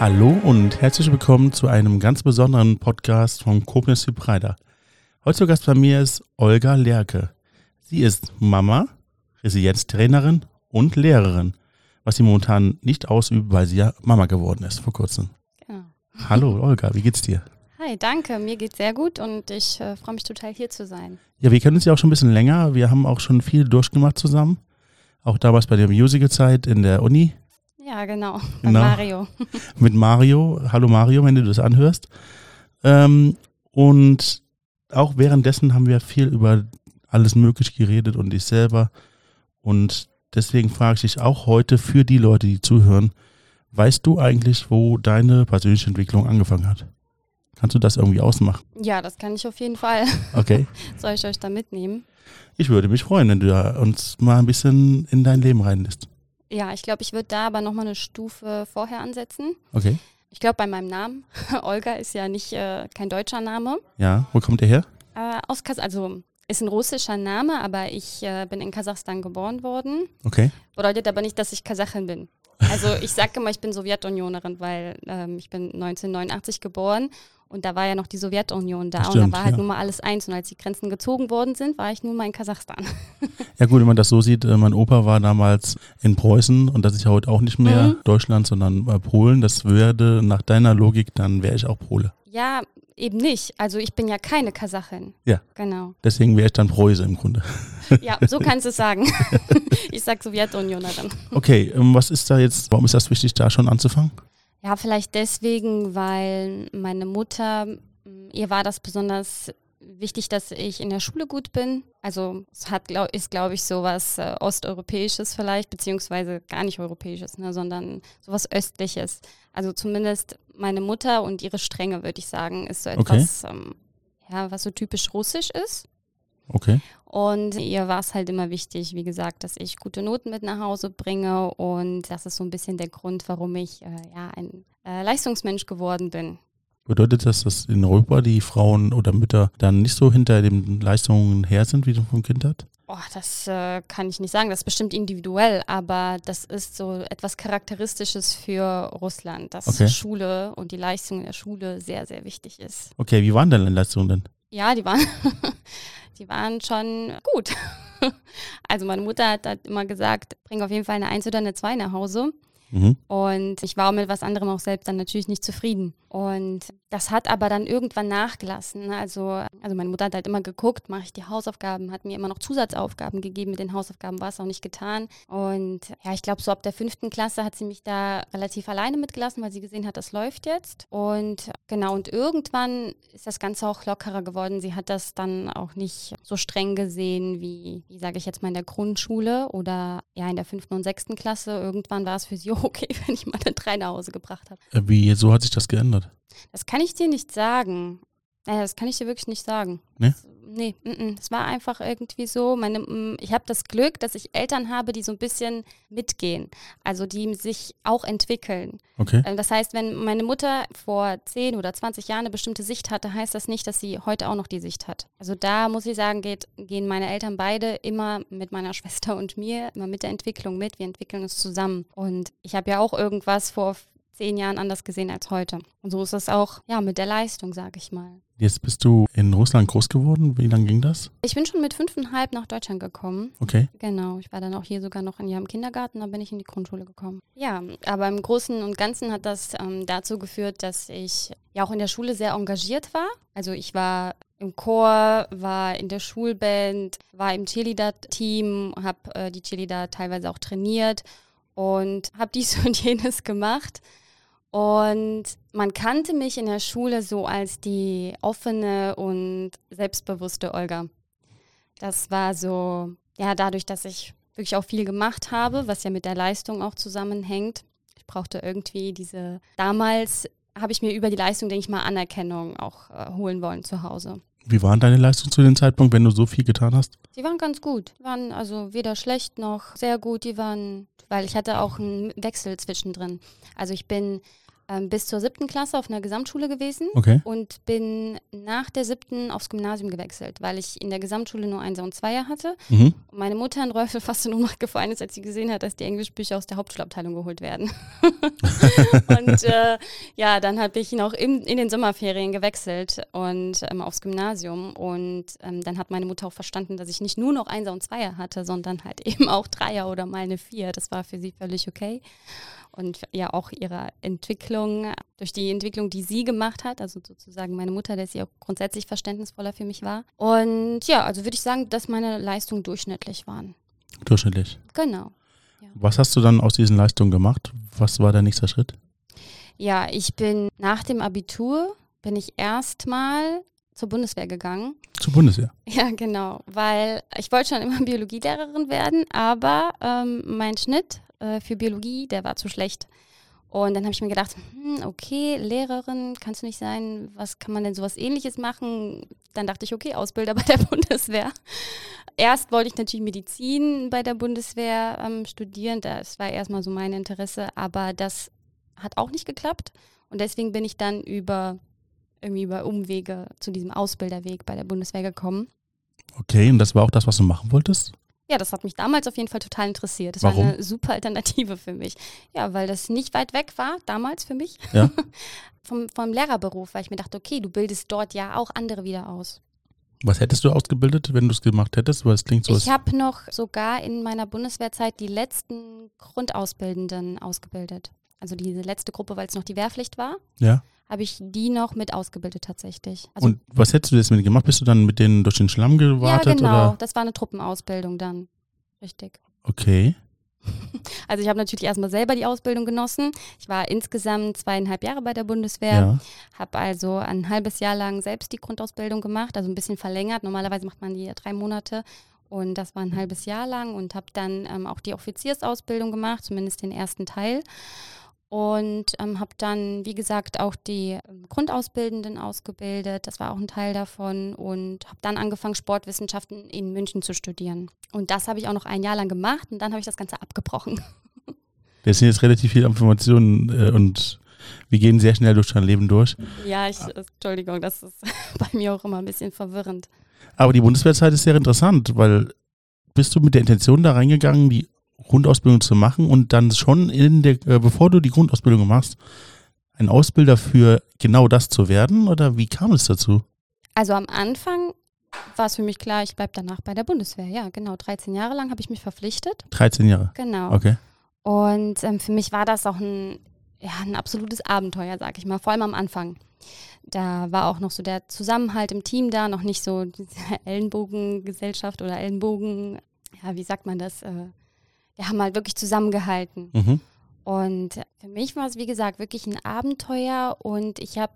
Hallo und herzlich willkommen zu einem ganz besonderen Podcast von Koblenz Hybrider. Heute zu Gast bei mir ist Olga Lerke. Sie ist Mama, Resilienztrainerin und Lehrerin, was sie momentan nicht ausübt, weil sie ja Mama geworden ist vor kurzem. Genau. Hallo Olga, wie geht's dir? Hi, danke. Mir geht's sehr gut und ich äh, freue mich total hier zu sein. Ja, wir kennen uns ja auch schon ein bisschen länger. Wir haben auch schon viel durchgemacht zusammen. Auch damals bei der Musical-Zeit in der Uni Ja, genau. Genau. Mario. mit Mario. Hallo Mario, wenn du das anhörst. Ähm, und auch währenddessen haben wir viel über alles Mögliche geredet und ich selber. Und deswegen frage ich dich auch heute für die Leute, die zuhören, weißt du eigentlich, wo deine persönliche Entwicklung angefangen hat? Kannst du das irgendwie ausmachen? Ja, das kann ich auf jeden Fall. Okay. Soll ich euch da mitnehmen? Ich würde mich freuen, wenn du uns mal ein bisschen in dein Leben reinlässt. Ja, ich glaube, ich würde da aber nochmal eine Stufe vorher ansetzen. Okay. Ich glaube, bei meinem Namen, Olga ist ja nicht äh, kein deutscher Name. Ja, wo kommt der her? Äh, aus Kas also ist ein russischer Name, aber ich äh, bin in Kasachstan geboren worden. Okay. Bedeutet aber nicht, dass ich Kasachin bin. Also ich sage immer, ich bin Sowjetunionerin, weil ähm, ich bin 1989 geboren und da war ja noch die Sowjetunion da und Stimmt, da war halt ja. nun mal alles eins und als die Grenzen gezogen worden sind, war ich nun mal in Kasachstan. Ja gut, wenn man das so sieht, äh, mein Opa war damals in Preußen und das ist ja heute auch nicht mehr Mhm. Deutschland, sondern äh, Polen. Das würde nach deiner Logik, dann wäre ich auch Pole. Ja, eben nicht. Also ich bin ja keine Kasachin. Ja. Genau. Deswegen wäre ich dann Preuße im Grunde. Ja, so kannst du es sagen. ich sag Sowjetunionerin. Okay, ähm, was ist da jetzt, warum ist das wichtig, da schon anzufangen? Ja, vielleicht deswegen, weil meine Mutter, ihr war das besonders wichtig, dass ich in der Schule gut bin. Also es hat, glaub, ist, glaube ich, sowas äh, Osteuropäisches vielleicht, beziehungsweise gar nicht Europäisches, ne, sondern sowas Östliches. Also zumindest meine Mutter und ihre Strenge, würde ich sagen, ist so Okay. etwas, ähm, ja, was so typisch russisch ist. Okay. Und ihr war es halt immer wichtig, wie gesagt, dass ich gute Noten mit nach Hause bringe. Und das ist so ein bisschen der Grund, warum ich äh, ja ein äh, Leistungsmensch geworden bin. Bedeutet das, dass in Europa die Frauen oder Mütter dann nicht so hinter den Leistungen her sind, wie du vom Kind hat? Oh, das äh, kann ich nicht sagen. Das ist bestimmt individuell, aber das ist so etwas Charakteristisches für Russland, dass Okay. Schule und die Leistung in der Schule sehr, sehr wichtig ist. Okay, wie waren deine Leistungen denn? Ja, die waren, die waren schon gut. Also meine Mutter hat halt immer gesagt, bring auf jeden Fall eine Eins oder eine Zwei nach Hause. Mhm. Und ich war mit was anderem auch selbst dann natürlich nicht zufrieden. Und das hat aber dann irgendwann nachgelassen. ne? Also, also meine Mutter hat halt immer geguckt, mache ich die Hausaufgaben, hat mir immer noch Zusatzaufgaben gegeben. Mit den Hausaufgaben war es auch nicht getan. Und ja, ich glaube, so ab der fünften Klasse hat sie mich da relativ alleine mitgelassen, weil sie gesehen hat, das läuft jetzt. Und genau, und irgendwann ist das Ganze auch lockerer geworden. Sie hat das dann auch nicht so streng gesehen wie, wie sage ich jetzt mal, in der Grundschule oder ja in der fünften und sechsten Klasse. Irgendwann war es für sie okay, wenn ich mal eine drei nach Hause gebracht habe. Äh, Wie, so hat sich das geändert? Das kann ich dir nicht sagen. Naja, das kann ich dir wirklich nicht sagen. Nee? Das, nee, mm, mm. das war einfach irgendwie so. Meine, mm, ich habe das Glück, dass ich Eltern habe, die so ein bisschen mitgehen. Also die sich auch entwickeln. Okay. Ähm, Das heißt, wenn meine Mutter vor 10 oder 20 Jahren eine bestimmte Sicht hatte, heißt das nicht, dass sie heute auch noch die Sicht hat. Also da muss ich sagen, geht, gehen meine Eltern beide immer mit meiner Schwester und mir, immer mit der Entwicklung mit. Wir entwickeln uns zusammen. Und ich habe ja auch irgendwas vor zehn Jahren anders gesehen als heute. Und so ist es auch, ja, mit der Leistung, sage ich mal. Jetzt bist du in Russland groß geworden. Wie lange ging das? Ich bin schon mit fünfeinhalb nach Deutschland gekommen. Okay. Genau, ich war dann auch hier sogar noch ein Jahr im Kindergarten, dann bin ich in die Grundschule gekommen. Ja, aber im Großen und Ganzen hat das ähm, dazu geführt, dass ich ja auch in der Schule sehr engagiert war. Also ich war im Chor, war in der Schulband, war im Cheerleader-Team, habe äh, die Cheerleader teilweise auch trainiert und habe dies und jenes gemacht. Und man kannte mich in der Schule so als die offene und selbstbewusste Olga. Das war so, ja, dadurch, dass ich wirklich auch viel gemacht habe, was ja mit der Leistung auch zusammenhängt. Ich brauchte irgendwie diese, damals habe ich mir über die Leistung, denke ich mal, Anerkennung auch äh, holen wollen zu Hause. Wie waren deine Leistungen zu dem Zeitpunkt, wenn du so viel getan hast? Die waren ganz gut. Die waren also weder schlecht noch sehr gut. Die waren, weil ich hatte auch einen Wechsel zwischendrin. Also ich bin ähm, bis zur siebten Klasse auf einer Gesamtschule gewesen Okay. und bin nach der siebten aufs Gymnasium gewechselt, weil ich in der Gesamtschule nur Einser und Zweier hatte. Mhm. Und meine Mutter in Räufel fast in Ohnmacht gefallen ist, als sie gesehen hat, dass die Englischbücher aus der Hauptschulabteilung geholt werden. und äh, ja, dann habe ich noch im, in den Sommerferien gewechselt und ähm, aufs Gymnasium. Und ähm, dann hat meine Mutter auch verstanden, dass ich nicht nur noch Einser und Zweier hatte, sondern halt eben auch Dreier oder mal eine Vier. Das war für sie völlig okay. Und ja, auch ihre Entwicklung, durch die Entwicklung, die sie gemacht hat, also sozusagen meine Mutter, der sie auch grundsätzlich verständnisvoller für mich war. Und ja, also würde ich sagen, dass meine Leistungen durchschnittlich waren. Durchschnittlich. Genau. Was hast du dann aus diesen Leistungen gemacht? Was war der nächste Schritt? Ja, ich bin nach dem Abitur, bin ich erstmal zur Bundeswehr gegangen. Zur Bundeswehr. Ja, genau, weil ich wollte schon immer Biologielehrerin werden, aber ähm, mein Schnitt äh, für Biologie, der war zu schlecht. Und dann habe ich mir gedacht, hm, okay, Lehrerin kannst du nicht sein, was kann man denn sowas ähnliches machen? Dann dachte ich, okay, Ausbilder bei der Bundeswehr. Erst wollte ich natürlich Medizin bei der Bundeswehr ähm, studieren, das war erstmal so mein Interesse, aber das hat auch nicht geklappt. Und deswegen bin ich dann über irgendwie über Umwege zu diesem Ausbilderweg bei der Bundeswehr gekommen. Okay, und das war auch das, was du machen wolltest? Ja, das hat mich damals auf jeden Fall total interessiert. Das Warum? war eine super Alternative für mich. Ja, weil das nicht weit weg war, damals für mich, Ja. vom, vom Lehrerberuf, weil ich mir dachte, okay, du bildest dort ja auch andere wieder aus. Was hättest du ausgebildet, wenn du es gemacht hättest? Weil es klingt so. Ich habe noch sogar in meiner Bundeswehrzeit die letzten Grundausbildenden ausgebildet. Also diese letzte Gruppe, weil es noch die Wehrpflicht war, ja. Habe ich die noch mit ausgebildet tatsächlich. Also, Und was hättest du jetzt mit gemacht? Bist du dann mit denen durch den Schlamm gewartet? ja, genau. Oder? Das war eine Truppenausbildung dann. Richtig. Okay. Also ich habe natürlich erstmal selber die Ausbildung genossen. Ich war insgesamt zweieinhalb Jahre bei der Bundeswehr, Ja. habe also ein halbes Jahr lang selbst die Grundausbildung gemacht, also ein bisschen verlängert. Normalerweise macht man die ja drei Monate und das war ein halbes Jahr lang und habe dann ähm, auch die Offiziersausbildung gemacht, zumindest den ersten Teil. Und ähm, habe dann, wie gesagt, auch die ähm, Grundausbildenden ausgebildet. Das war auch ein Teil davon. Und habe dann angefangen, Sportwissenschaften in München zu studieren. Und das habe ich auch noch ein Jahr lang gemacht. Und dann habe ich das Ganze abgebrochen. Das sind jetzt relativ viele Informationen äh, und wir gehen sehr schnell durch dein Leben durch. Ja, ich, Entschuldigung, das ist bei mir auch immer ein bisschen verwirrend. Aber die Bundeswehrzeit ist sehr interessant, weil bist du mit der Intention da reingegangen, die Grundausbildung zu machen und dann schon in der, äh, bevor du die Grundausbildung machst, ein Ausbilder für genau das zu werden? Oder wie kam es dazu? Also am Anfang war es für mich klar, ich bleibe danach bei der Bundeswehr. Ja, genau. 13 Jahre lang habe ich mich verpflichtet. 13 Jahre. Genau. Okay. Und ähm, für mich war das auch ein, ja, ein absolutes Abenteuer, sag ich mal, vor allem am Anfang. Da war auch noch so der Zusammenhalt im Team da, noch nicht so diese Ellenbogengesellschaft oder Ellenbogen, ja, wie sagt man das? Äh, wir haben halt wirklich zusammengehalten. Mhm. Und für mich war es, wie gesagt, wirklich ein Abenteuer und ich habe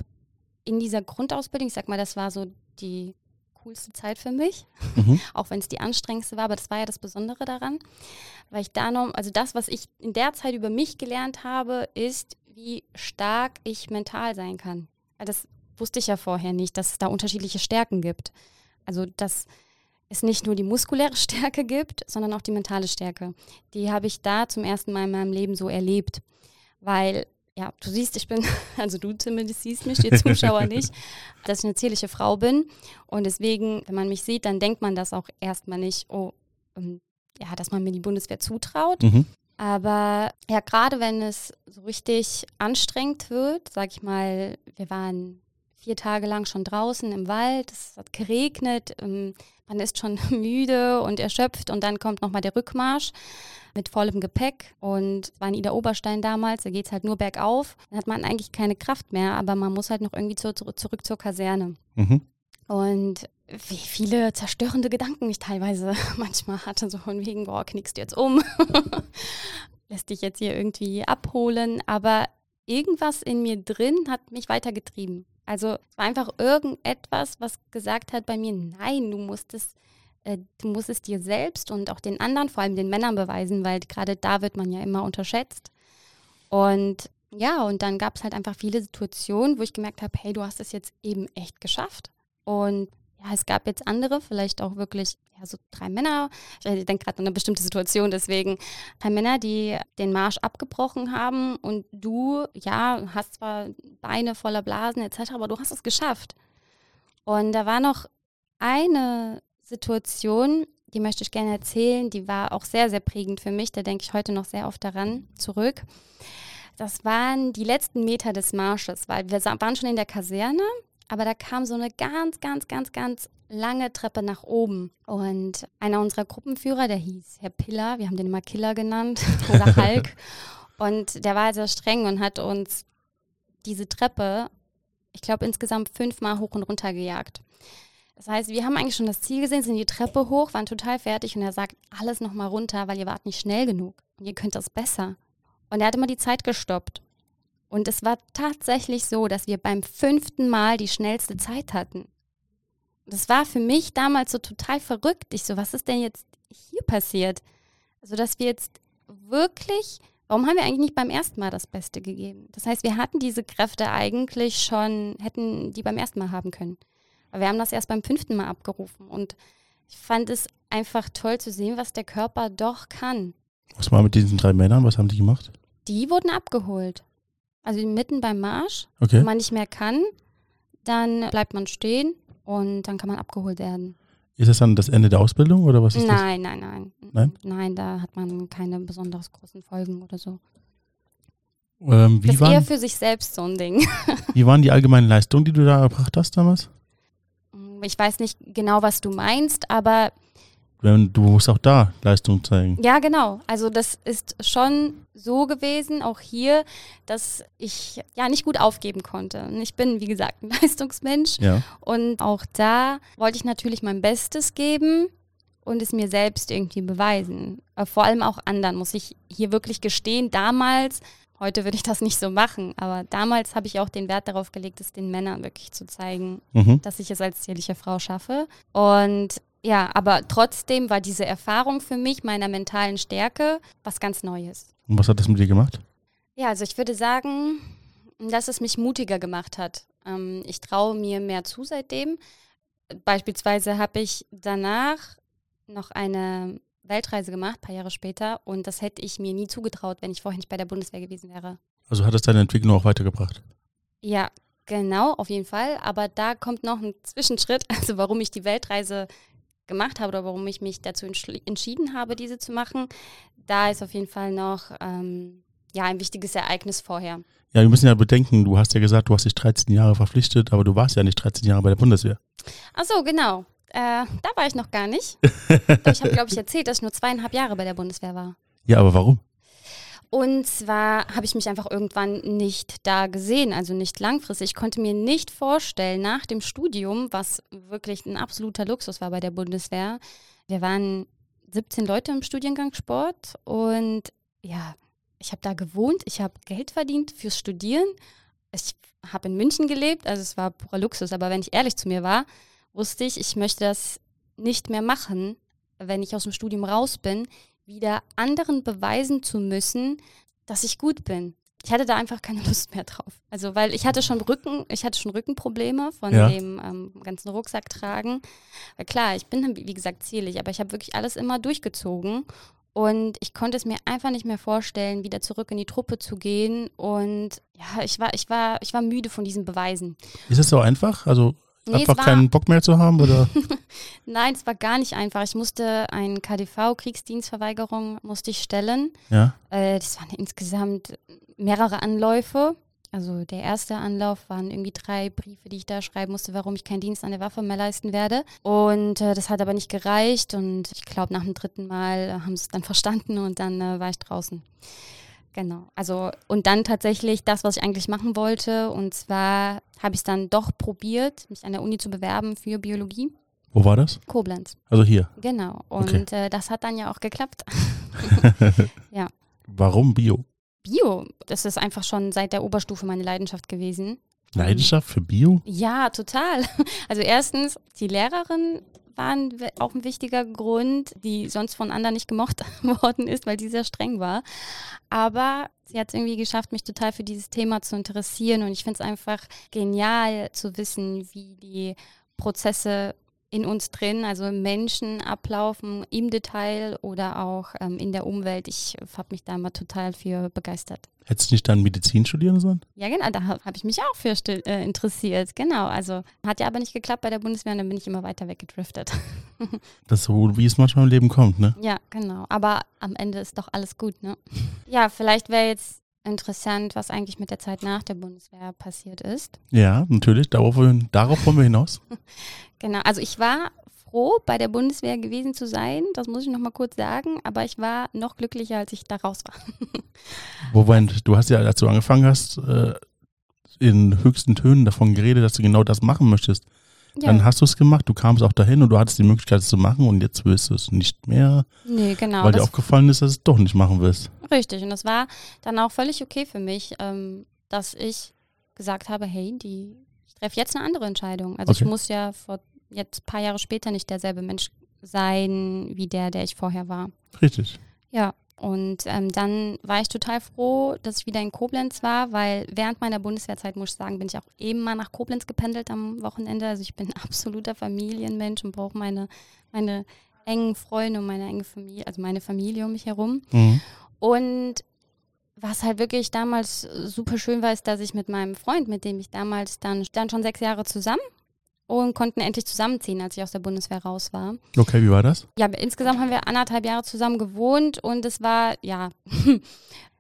in dieser Grundausbildung, ich sag mal, das war so die coolste Zeit für mich, Mhm. auch wenn es die anstrengendste war, aber das war ja das Besondere daran, weil ich da noch, also das, was ich in der Zeit über mich gelernt habe, ist, wie stark ich mental sein kann. Das wusste ich ja vorher nicht, dass es da unterschiedliche Stärken gibt. Also dass es nicht nur die muskuläre Stärke gibt, sondern auch die mentale Stärke. Die habe ich da zum ersten Mal in meinem Leben so erlebt, weil ja, du siehst, ich bin, also du zumindest siehst mich, die Zuschauer nicht, dass ich eine zierliche Frau bin. Und deswegen, wenn man mich sieht, dann denkt man das auch erstmal nicht, oh, ähm, ja, dass man mir die Bundeswehr zutraut. Mhm. Aber ja, gerade wenn es so richtig anstrengend wird, sag ich mal, wir waren vier Tage lang schon draußen im Wald, es hat geregnet, ähm, man ist schon müde und erschöpft und dann kommt nochmal der Rückmarsch mit vollem Gepäck und es war in Ida Oberstein damals, da geht es halt nur bergauf, dann hat man eigentlich keine Kraft mehr, aber man muss halt noch irgendwie zu, zu, zurück zur Kaserne. Mhm. Und wie viele zerstörende Gedanken ich teilweise manchmal hatte, so von wegen, boah, knickst du jetzt um, lässt dich jetzt hier irgendwie abholen, aber irgendwas in mir drin hat mich weitergetrieben. Also es war einfach irgendetwas, was gesagt hat bei mir, nein, du musst es, äh, du musst es dir selbst und auch den anderen, vor allem den Männern beweisen, weil gerade da wird man ja immer unterschätzt. Und ja, und dann gab es halt einfach viele Situationen, wo ich gemerkt habe, hey, du hast es jetzt eben echt geschafft. Und ja, es gab jetzt andere, vielleicht auch wirklich ja, so drei Männer, ich denke gerade an eine bestimmte Situation, deswegen drei Männer, die den Marsch abgebrochen haben und du, ja, hast zwar Beine voller Blasen etc., aber du hast es geschafft. Und da war noch eine Situation, die möchte ich gerne erzählen, die war auch sehr, sehr prägend für mich, da denke ich heute noch sehr oft daran zurück. Das waren die letzten Meter des Marsches, weil wir waren schon in der Kaserne, aber da kam so eine ganz, ganz, ganz, ganz lange Treppe nach oben. Und einer unserer Gruppenführer, der hieß Herr Piller, wir haben den immer Killer genannt, oder Hulk. und der war sehr streng und hat uns diese Treppe, ich glaube, insgesamt fünfmal hoch und runter gejagt. Das heißt, wir haben eigentlich schon das Ziel gesehen, sind die Treppe hoch, waren total fertig und er sagt, alles nochmal runter, weil ihr wart nicht schnell genug und ihr könnt das besser. Und er hat immer die Zeit gestoppt. Und es war tatsächlich so, dass wir beim fünften Mal die schnellste Zeit hatten. Das war für mich damals so total verrückt. Ich so, was ist denn jetzt hier passiert? Also, dass wir jetzt wirklich, warum haben wir eigentlich nicht beim ersten Mal das Beste gegeben? Das heißt, wir hatten diese Kräfte eigentlich schon, hätten die beim ersten Mal haben können. Aber wir haben das erst beim fünften Mal abgerufen. Und ich fand es einfach toll zu sehen, was der Körper doch kann. Was war mit diesen drei Männern? Was haben die gemacht? Die wurden abgeholt. Also mitten beim Marsch, Okay. wenn man nicht mehr kann, dann bleibt man stehen und dann kann man abgeholt werden. Ist das dann das Ende der Ausbildung oder was ist das? Nein, nein, nein. Nein? Nein, da hat man keine besonders großen Folgen oder so. Ähm, wie, das ist eher für sich selbst so ein Ding. wie waren die allgemeinen Leistungen, die du da erbracht hast damals? Ich weiß nicht genau, was du meinst, aber Du musst auch da Leistung zeigen. ja, genau. Also das ist schon so gewesen, auch hier, dass ich ja nicht gut aufgeben konnte. Ich bin, wie gesagt, ein Leistungsmensch. Ja. Und auch da wollte ich natürlich mein Bestes geben und es mir selbst irgendwie beweisen. Vor allem auch anderen, muss ich hier wirklich gestehen. Damals, heute würde ich das nicht so machen, aber damals habe ich auch den Wert darauf gelegt, es den Männern wirklich zu zeigen, Mhm. dass ich es als zierliche Frau schaffe. Und ja, aber trotzdem war diese Erfahrung für mich meiner mentalen Stärke was ganz Neues. Und was hat das mit dir gemacht? Ja, also ich würde sagen, dass es mich mutiger gemacht hat. Ähm, ich traue mir mehr zu seitdem. Beispielsweise habe ich danach noch eine Weltreise gemacht, ein paar Jahre später, und das hätte ich mir nie zugetraut, wenn ich vorher nicht bei der Bundeswehr gewesen wäre. Also hat das deine Entwicklung auch weitergebracht? Ja, genau, auf jeden Fall. Aber da kommt noch ein Zwischenschritt, also warum ich die Weltreise gemacht habe oder warum ich mich dazu entschieden habe, diese zu machen. Da ist auf jeden Fall noch ähm, ja, ein wichtiges Ereignis vorher. Ja, wir müssen ja bedenken, du hast ja gesagt, du hast dich 13 Jahre verpflichtet, aber du warst ja nicht 13 Jahre bei der Bundeswehr. Ach so, genau. Äh, da war ich noch gar nicht. Ich habe, glaube ich, erzählt, dass ich nur zweieinhalb Jahre bei der Bundeswehr war. Ja, aber warum? Und zwar habe ich mich einfach irgendwann nicht da gesehen, also nicht langfristig. Ich konnte mir nicht vorstellen, nach dem Studium, was wirklich ein absoluter Luxus war bei der Bundeswehr, wir waren 17 Leute im Studiengang Sport und ja, ich habe da gewohnt, ich habe Geld verdient fürs Studieren. Ich habe in München gelebt, also es war purer Luxus, aber wenn ich ehrlich zu mir war, wusste ich, ich möchte das nicht mehr machen, wenn ich aus dem Studium raus bin, wieder anderen beweisen zu müssen, dass ich gut bin. Ich hatte da einfach keine Lust mehr drauf. Also, weil ich hatte schon Rücken, ich hatte schon Rückenprobleme von Ja. dem ähm, ganzen Rucksack tragen. Weil klar, ich bin, wie gesagt, zierlich, aber ich habe wirklich alles immer durchgezogen. Und ich konnte es mir einfach nicht mehr vorstellen, wieder zurück in die Truppe zu gehen. Und ja, ich war, ich war, ich war müde von diesen Beweisen. Ist es so einfach? Also Nee, einfach keinen Bock mehr zu haben? Oder? Nein, es war gar nicht einfach. Ich musste einen KDV, Kriegsdienstverweigerung, musste ich stellen. ja. Äh, das waren insgesamt mehrere Anläufe. Also der erste Anlauf waren irgendwie drei Briefe, die ich da schreiben musste, warum ich keinen Dienst an der Waffe mehr leisten werde. Und äh, das hat aber nicht gereicht. Und ich glaube, nach dem dritten Mal äh, haben sie es dann verstanden und dann äh, war ich draußen. Genau. Also und dann tatsächlich das, was ich eigentlich machen wollte. Und zwar habe ich es dann doch probiert, mich an der Uni zu bewerben für Biologie. Wo war das? Koblenz. Also hier. Genau. Und äh, das hat dann ja auch geklappt. Warum Bio? Bio, das ist einfach schon seit der Oberstufe meine Leidenschaft gewesen. Leidenschaft für Bio? Ja, total. Also erstens, die Lehrerin waren auch ein wichtiger Grund, die sonst von anderen nicht gemocht worden ist, weil die sehr streng war. Aber sie hat es irgendwie geschafft, mich total für dieses Thema zu interessieren. Und ich finde es einfach genial zu wissen, wie die Prozesse in uns drin, also im Menschen ablaufen, im Detail oder auch ähm, in der Umwelt. Ich habe mich da mal total für begeistert. Hättest du nicht dann Medizin studieren sollen? Ja, genau, da habe hab ich mich auch für äh, interessiert. Genau, also hat ja aber nicht geklappt bei der Bundeswehr und dann bin ich immer weiter weggedriftet. das ist so, wie es manchmal im Leben kommt, ne? Ja, genau. Aber am Ende ist doch alles gut, ne? Ja, vielleicht wäre jetzt interessant, was eigentlich mit der Zeit nach der Bundeswehr passiert ist. Ja, natürlich. Darauf, darauf wollen wir hinaus. genau. Also ich war froh, bei der Bundeswehr gewesen zu sein. Das muss ich noch mal kurz sagen. Aber ich war noch glücklicher, als ich da raus war. Wobei, du hast ja, als du angefangen hast, äh, in höchsten Tönen davon geredet, dass du genau das machen möchtest. Ja. Dann hast du es gemacht, du kamst auch dahin und du hattest die Möglichkeit, es zu machen und jetzt willst du es nicht mehr. Nee, genau. Weil dir aufgefallen ist, dass du es doch nicht machen willst. Richtig, und das war dann auch völlig okay für mich, ähm, dass ich gesagt habe, hey, die, ich treffe jetzt eine andere Entscheidung. Also okay. ich muss ja vor jetzt ein paar Jahre später nicht derselbe Mensch sein wie der, der ich vorher war. Richtig. Ja, und ähm, dann war ich total froh, dass ich wieder in Koblenz war, weil während meiner Bundeswehrzeit, muss ich sagen, bin ich auch eben mal nach Koblenz gependelt am Wochenende. Also ich bin absoluter Familienmensch und brauche meine, meine engen Freunde und meine enge Familie, also meine Familie um mich herum. Mhm. Und was halt wirklich damals super schön war, ist, dass ich mit meinem Freund, mit dem ich damals dann, dann schon sechs Jahre zusammen und konnten endlich zusammenziehen, als ich aus der Bundeswehr raus war. Okay, wie war das? Ja, insgesamt haben wir anderthalb Jahre zusammen gewohnt und es war, ja,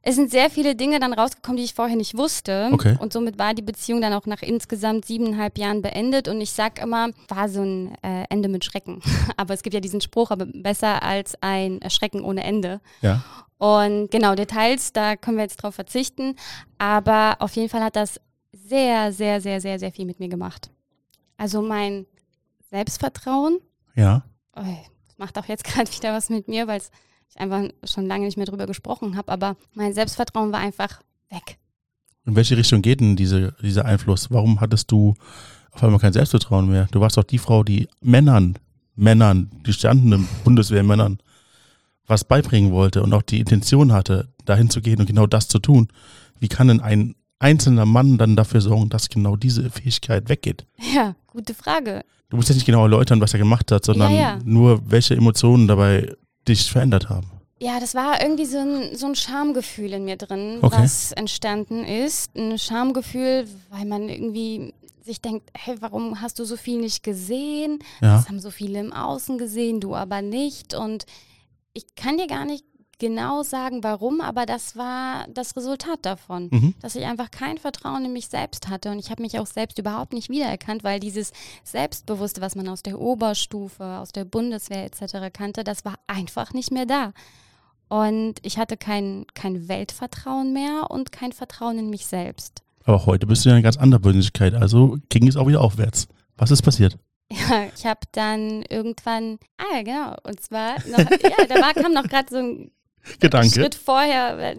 es sind sehr viele Dinge dann rausgekommen, die ich vorher nicht wusste. Okay. Und somit war die Beziehung dann auch nach insgesamt siebeneinhalb Jahren beendet. Und ich sag immer, war so ein äh, Ende mit Schrecken. aber es gibt ja diesen Spruch, aber besser als ein Schrecken ohne Ende. Ja. Und genau, Details, da können wir jetzt drauf verzichten. Aber auf jeden Fall hat das sehr, sehr, sehr, sehr, sehr viel mit mir gemacht. Also mein Selbstvertrauen. Ja. Oh, das macht auch jetzt gerade wieder was mit mir, weil ich einfach schon lange nicht mehr drüber gesprochen habe. Aber mein Selbstvertrauen war einfach weg. In welche Richtung geht denn diese, dieser Einfluss? Warum hattest du auf einmal kein Selbstvertrauen mehr? Du warst doch die Frau, die Männern, Männern, die gestandenen Bundeswehrmännern was beibringen wollte und auch die Intention hatte, dahin zu gehen und genau das zu tun. Wie kann denn ein einzelner Mann dann dafür sorgen, dass genau diese Fähigkeit weggeht? Ja, gute Frage. Du musst jetzt nicht genau erläutern, was er gemacht hat, sondern ja, ja. nur, welche Emotionen dabei dich verändert haben. Ja, das war irgendwie so ein, so ein Schamgefühl in mir drin, okay. was entstanden ist. Ein Schamgefühl, weil man irgendwie sich denkt, hey, warum hast du so viel nicht gesehen? Ja. Das haben so viele im Außen gesehen, du aber nicht. Und ich kann dir gar nicht genau sagen, warum, aber das war das Resultat davon, mhm. dass ich einfach kein Vertrauen in mich selbst hatte und ich habe mich auch selbst überhaupt nicht wiedererkannt, weil dieses Selbstbewusste, was man aus der Oberstufe, aus der Bundeswehr etc. kannte, das war einfach nicht mehr da. Und ich hatte kein, kein Weltvertrauen mehr und kein Vertrauen in mich selbst. Aber heute bist du ja eine ganz andere Persönlichkeit, also ging es auch wieder aufwärts. Was ist passiert? Ja, ich habe dann irgendwann, ah ja, genau, und zwar, noch, ja, da war, kam noch gerade so ein Gedanke. Schritt vorher.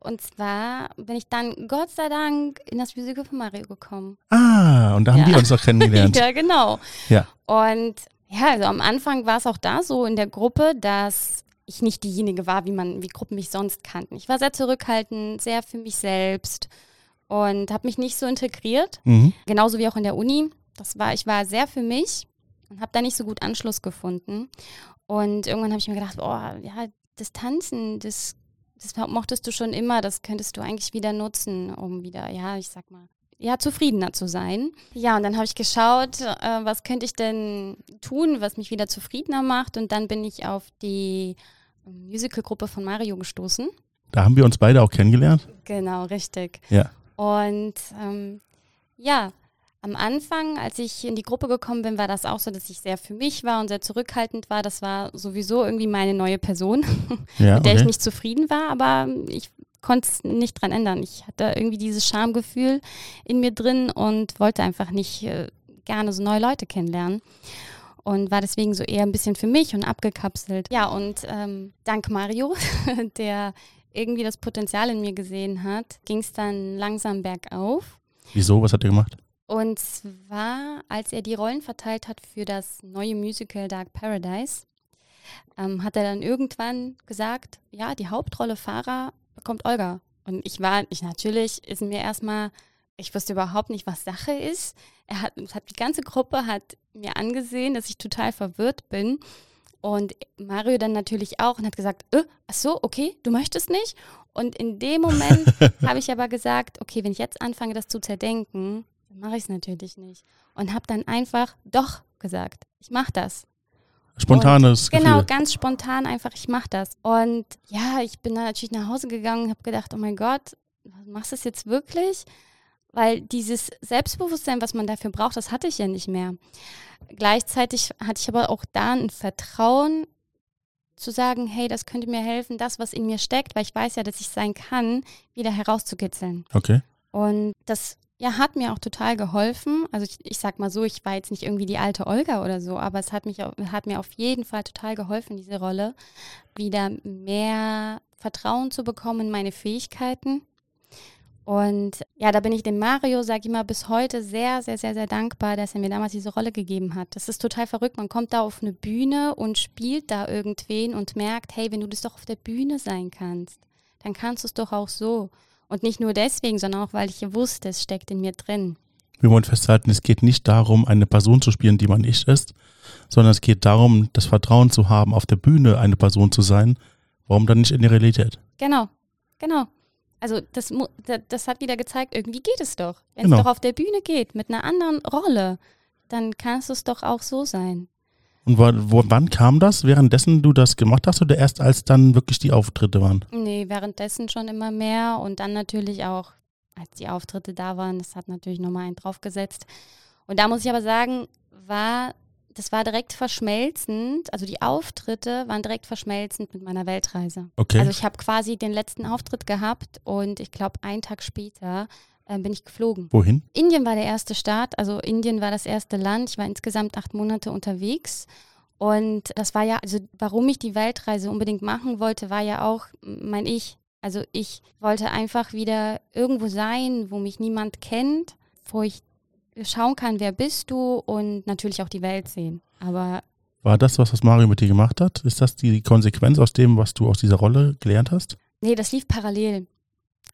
Und zwar bin ich dann Gott sei Dank in das Musical von Mario gekommen. Ah, und da haben ja. wir uns auch kennengelernt. ja, genau. Ja. Und ja, also am Anfang war es auch da so in der Gruppe, dass ich nicht diejenige war, wie man, wie Gruppen mich sonst kannten. Ich war sehr zurückhaltend, sehr für mich selbst und habe mich nicht so integriert. Mhm. Genauso wie auch in der Uni. Das war, ich war sehr für mich und habe da nicht so gut Anschluss gefunden. Und irgendwann habe ich mir gedacht, oh, ja, das Tanzen, das, das mochtest du schon immer, das könntest du eigentlich wieder nutzen, um wieder, ja, ich sag mal, ja, zufriedener zu sein. Ja, und dann habe ich geschaut, äh, was könnte ich denn tun, was mich wieder zufriedener macht. Und dann bin ich auf die ähm, Musicalgruppe von Mario gestoßen. Da haben wir uns beide auch kennengelernt. Genau, richtig. Ja. Und ähm, ja, am Anfang, als ich in die Gruppe gekommen bin, war das auch so, dass ich sehr für mich war und sehr zurückhaltend war. Das war sowieso irgendwie meine neue Person, ja, mit der okay. ich nicht zufrieden war, aber ich konnte es nicht dran ändern. Ich hatte irgendwie dieses Schamgefühl in mir drin und wollte einfach nicht äh, gerne so neue Leute kennenlernen. Und war deswegen so eher ein bisschen für mich und abgekapselt. Ja, und ähm, dank Mario, der irgendwie das Potenzial in mir gesehen hat, ging es dann langsam bergauf. Wieso? Was hat er gemacht? Und zwar, als er die Rollen verteilt hat für das neue Musical Dark Paradise, ähm, hat er dann irgendwann gesagt, ja, die Hauptrolle Fahrer bekommt Olga. Und ich war, ich natürlich, ist mir erstmal Ich wusste überhaupt nicht, was Sache ist. Er hat, hat die ganze Gruppe hat mir angesehen, dass ich total verwirrt bin. Und Mario dann natürlich auch und hat gesagt, äh, ach so, okay, du möchtest nicht. Und in dem Moment habe ich aber gesagt, okay, wenn ich jetzt anfange, das zu zerdenken, dann mache ich es natürlich nicht. Und habe dann einfach doch gesagt, ich mache das. Spontanes und, Genau, ganz spontan einfach, ich mache das. Und ja, ich bin dann natürlich nach Hause gegangen und habe gedacht, oh mein Gott, machst du das jetzt wirklich? Weil dieses Selbstbewusstsein, was man dafür braucht, das hatte ich ja nicht mehr. Gleichzeitig hatte ich aber auch da ein Vertrauen zu sagen, hey, das könnte mir helfen, das, was in mir steckt, weil ich weiß ja, dass ich sein kann, wieder herauszukitzeln. Okay. Und das ja, hat mir auch total geholfen. Also ich, ich sag mal so, ich war jetzt nicht irgendwie die alte Olga oder so, aber es hat, mich, hat mir auf jeden Fall total geholfen, diese Rolle, wieder mehr Vertrauen zu bekommen in meine Fähigkeiten. Und ja, da bin ich dem Mario, sag ich mal, bis heute sehr, sehr, sehr, sehr dankbar, dass er mir damals diese Rolle gegeben hat. Das ist total verrückt. Man kommt da auf eine Bühne und spielt da irgendwen und merkt, hey, wenn du das doch auf der Bühne sein kannst, dann kannst du es doch auch so. Und nicht nur deswegen, sondern auch, weil ich wusste, es steckt in mir drin. Wir wollen festhalten, es geht nicht darum, eine Person zu spielen, die man nicht ist, sondern es geht darum, das Vertrauen zu haben, auf der Bühne eine Person zu sein. Warum dann nicht in der Realität? Genau, genau. Also das, das hat wieder gezeigt, irgendwie geht es doch. Wenn Genau. es doch auf der Bühne geht, mit einer anderen Rolle, dann kannst du es doch auch so sein. Und wo, wo, wann kam das? Währenddessen du das gemacht hast oder erst als dann wirklich die Auftritte waren? Nee, währenddessen schon immer mehr und dann natürlich auch, als die Auftritte da waren, das hat natürlich nochmal einen draufgesetzt. Und da muss ich aber sagen, war, das war direkt verschmelzend, also die Auftritte waren direkt verschmelzend mit meiner Weltreise. Okay. Also ich habe quasi den letzten Auftritt gehabt und ich glaube, einen Tag später bin ich geflogen. Wohin? Indien war der erste Start, also Indien war das erste Land. Ich war insgesamt acht Monate unterwegs. Und das war ja, also warum ich die Weltreise unbedingt machen wollte, war ja auch mein Ich. Also ich wollte einfach wieder irgendwo sein, wo mich niemand kennt, wo ich schauen kann, wer bist du und natürlich auch die Welt sehen. Aber War das, was das Mario mit dir gemacht hat? Ist das die Konsequenz aus dem, was du aus dieser Rolle gelernt hast? nee, das lief parallel.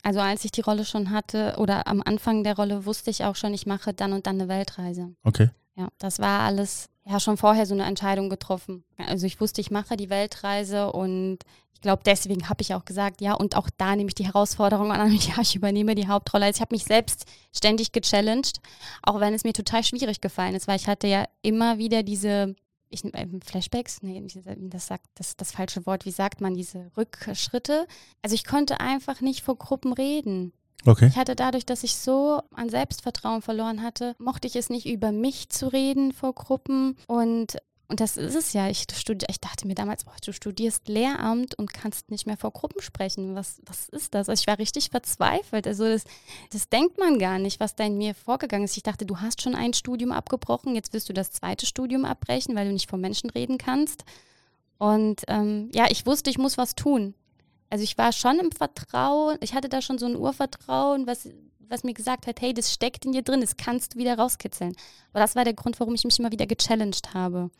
Also als ich die Rolle schon hatte oder am Anfang der Rolle wusste ich auch schon, ich mache dann und dann eine Weltreise. Okay. Ja, das war alles ja schon vorher so eine Entscheidung getroffen. Also ich wusste, ich mache die Weltreise und ich glaube, deswegen habe ich auch gesagt, ja, und auch da nehme ich die Herausforderung an, ja, ich übernehme die Hauptrolle. Also ich habe mich selbst ständig gechallenged, auch wenn es mir total schwierig gefallen ist, weil ich hatte ja immer wieder diese ich, äh, Flashbacks, nee, das sagt das, das falsche Wort, wie sagt man, diese Rückschritte. Also ich konnte einfach nicht vor Gruppen reden. Okay. Ich hatte dadurch, dass ich so an Selbstvertrauen verloren hatte, mochte ich es nicht über mich zu reden vor Gruppen. Und, und das ist es ja. Ich, studi ich dachte mir damals, oh, du studierst Lehramt und kannst nicht mehr vor Gruppen sprechen. Was, was ist das? Also ich war richtig verzweifelt. Also das, das denkt man gar nicht, was da in mir vorgegangen ist. Ich dachte, du hast schon ein Studium abgebrochen, jetzt wirst du das zweite Studium abbrechen, weil du nicht vor Menschen reden kannst. Und ähm, ja, ich wusste, ich muss was tun. Also ich war schon im Vertrauen, ich hatte da schon so ein Urvertrauen, was, was mir gesagt hat, hey, das steckt in dir drin, das kannst du wieder rauskitzeln. Aber das war der Grund, warum ich mich immer wieder gechallenged habe.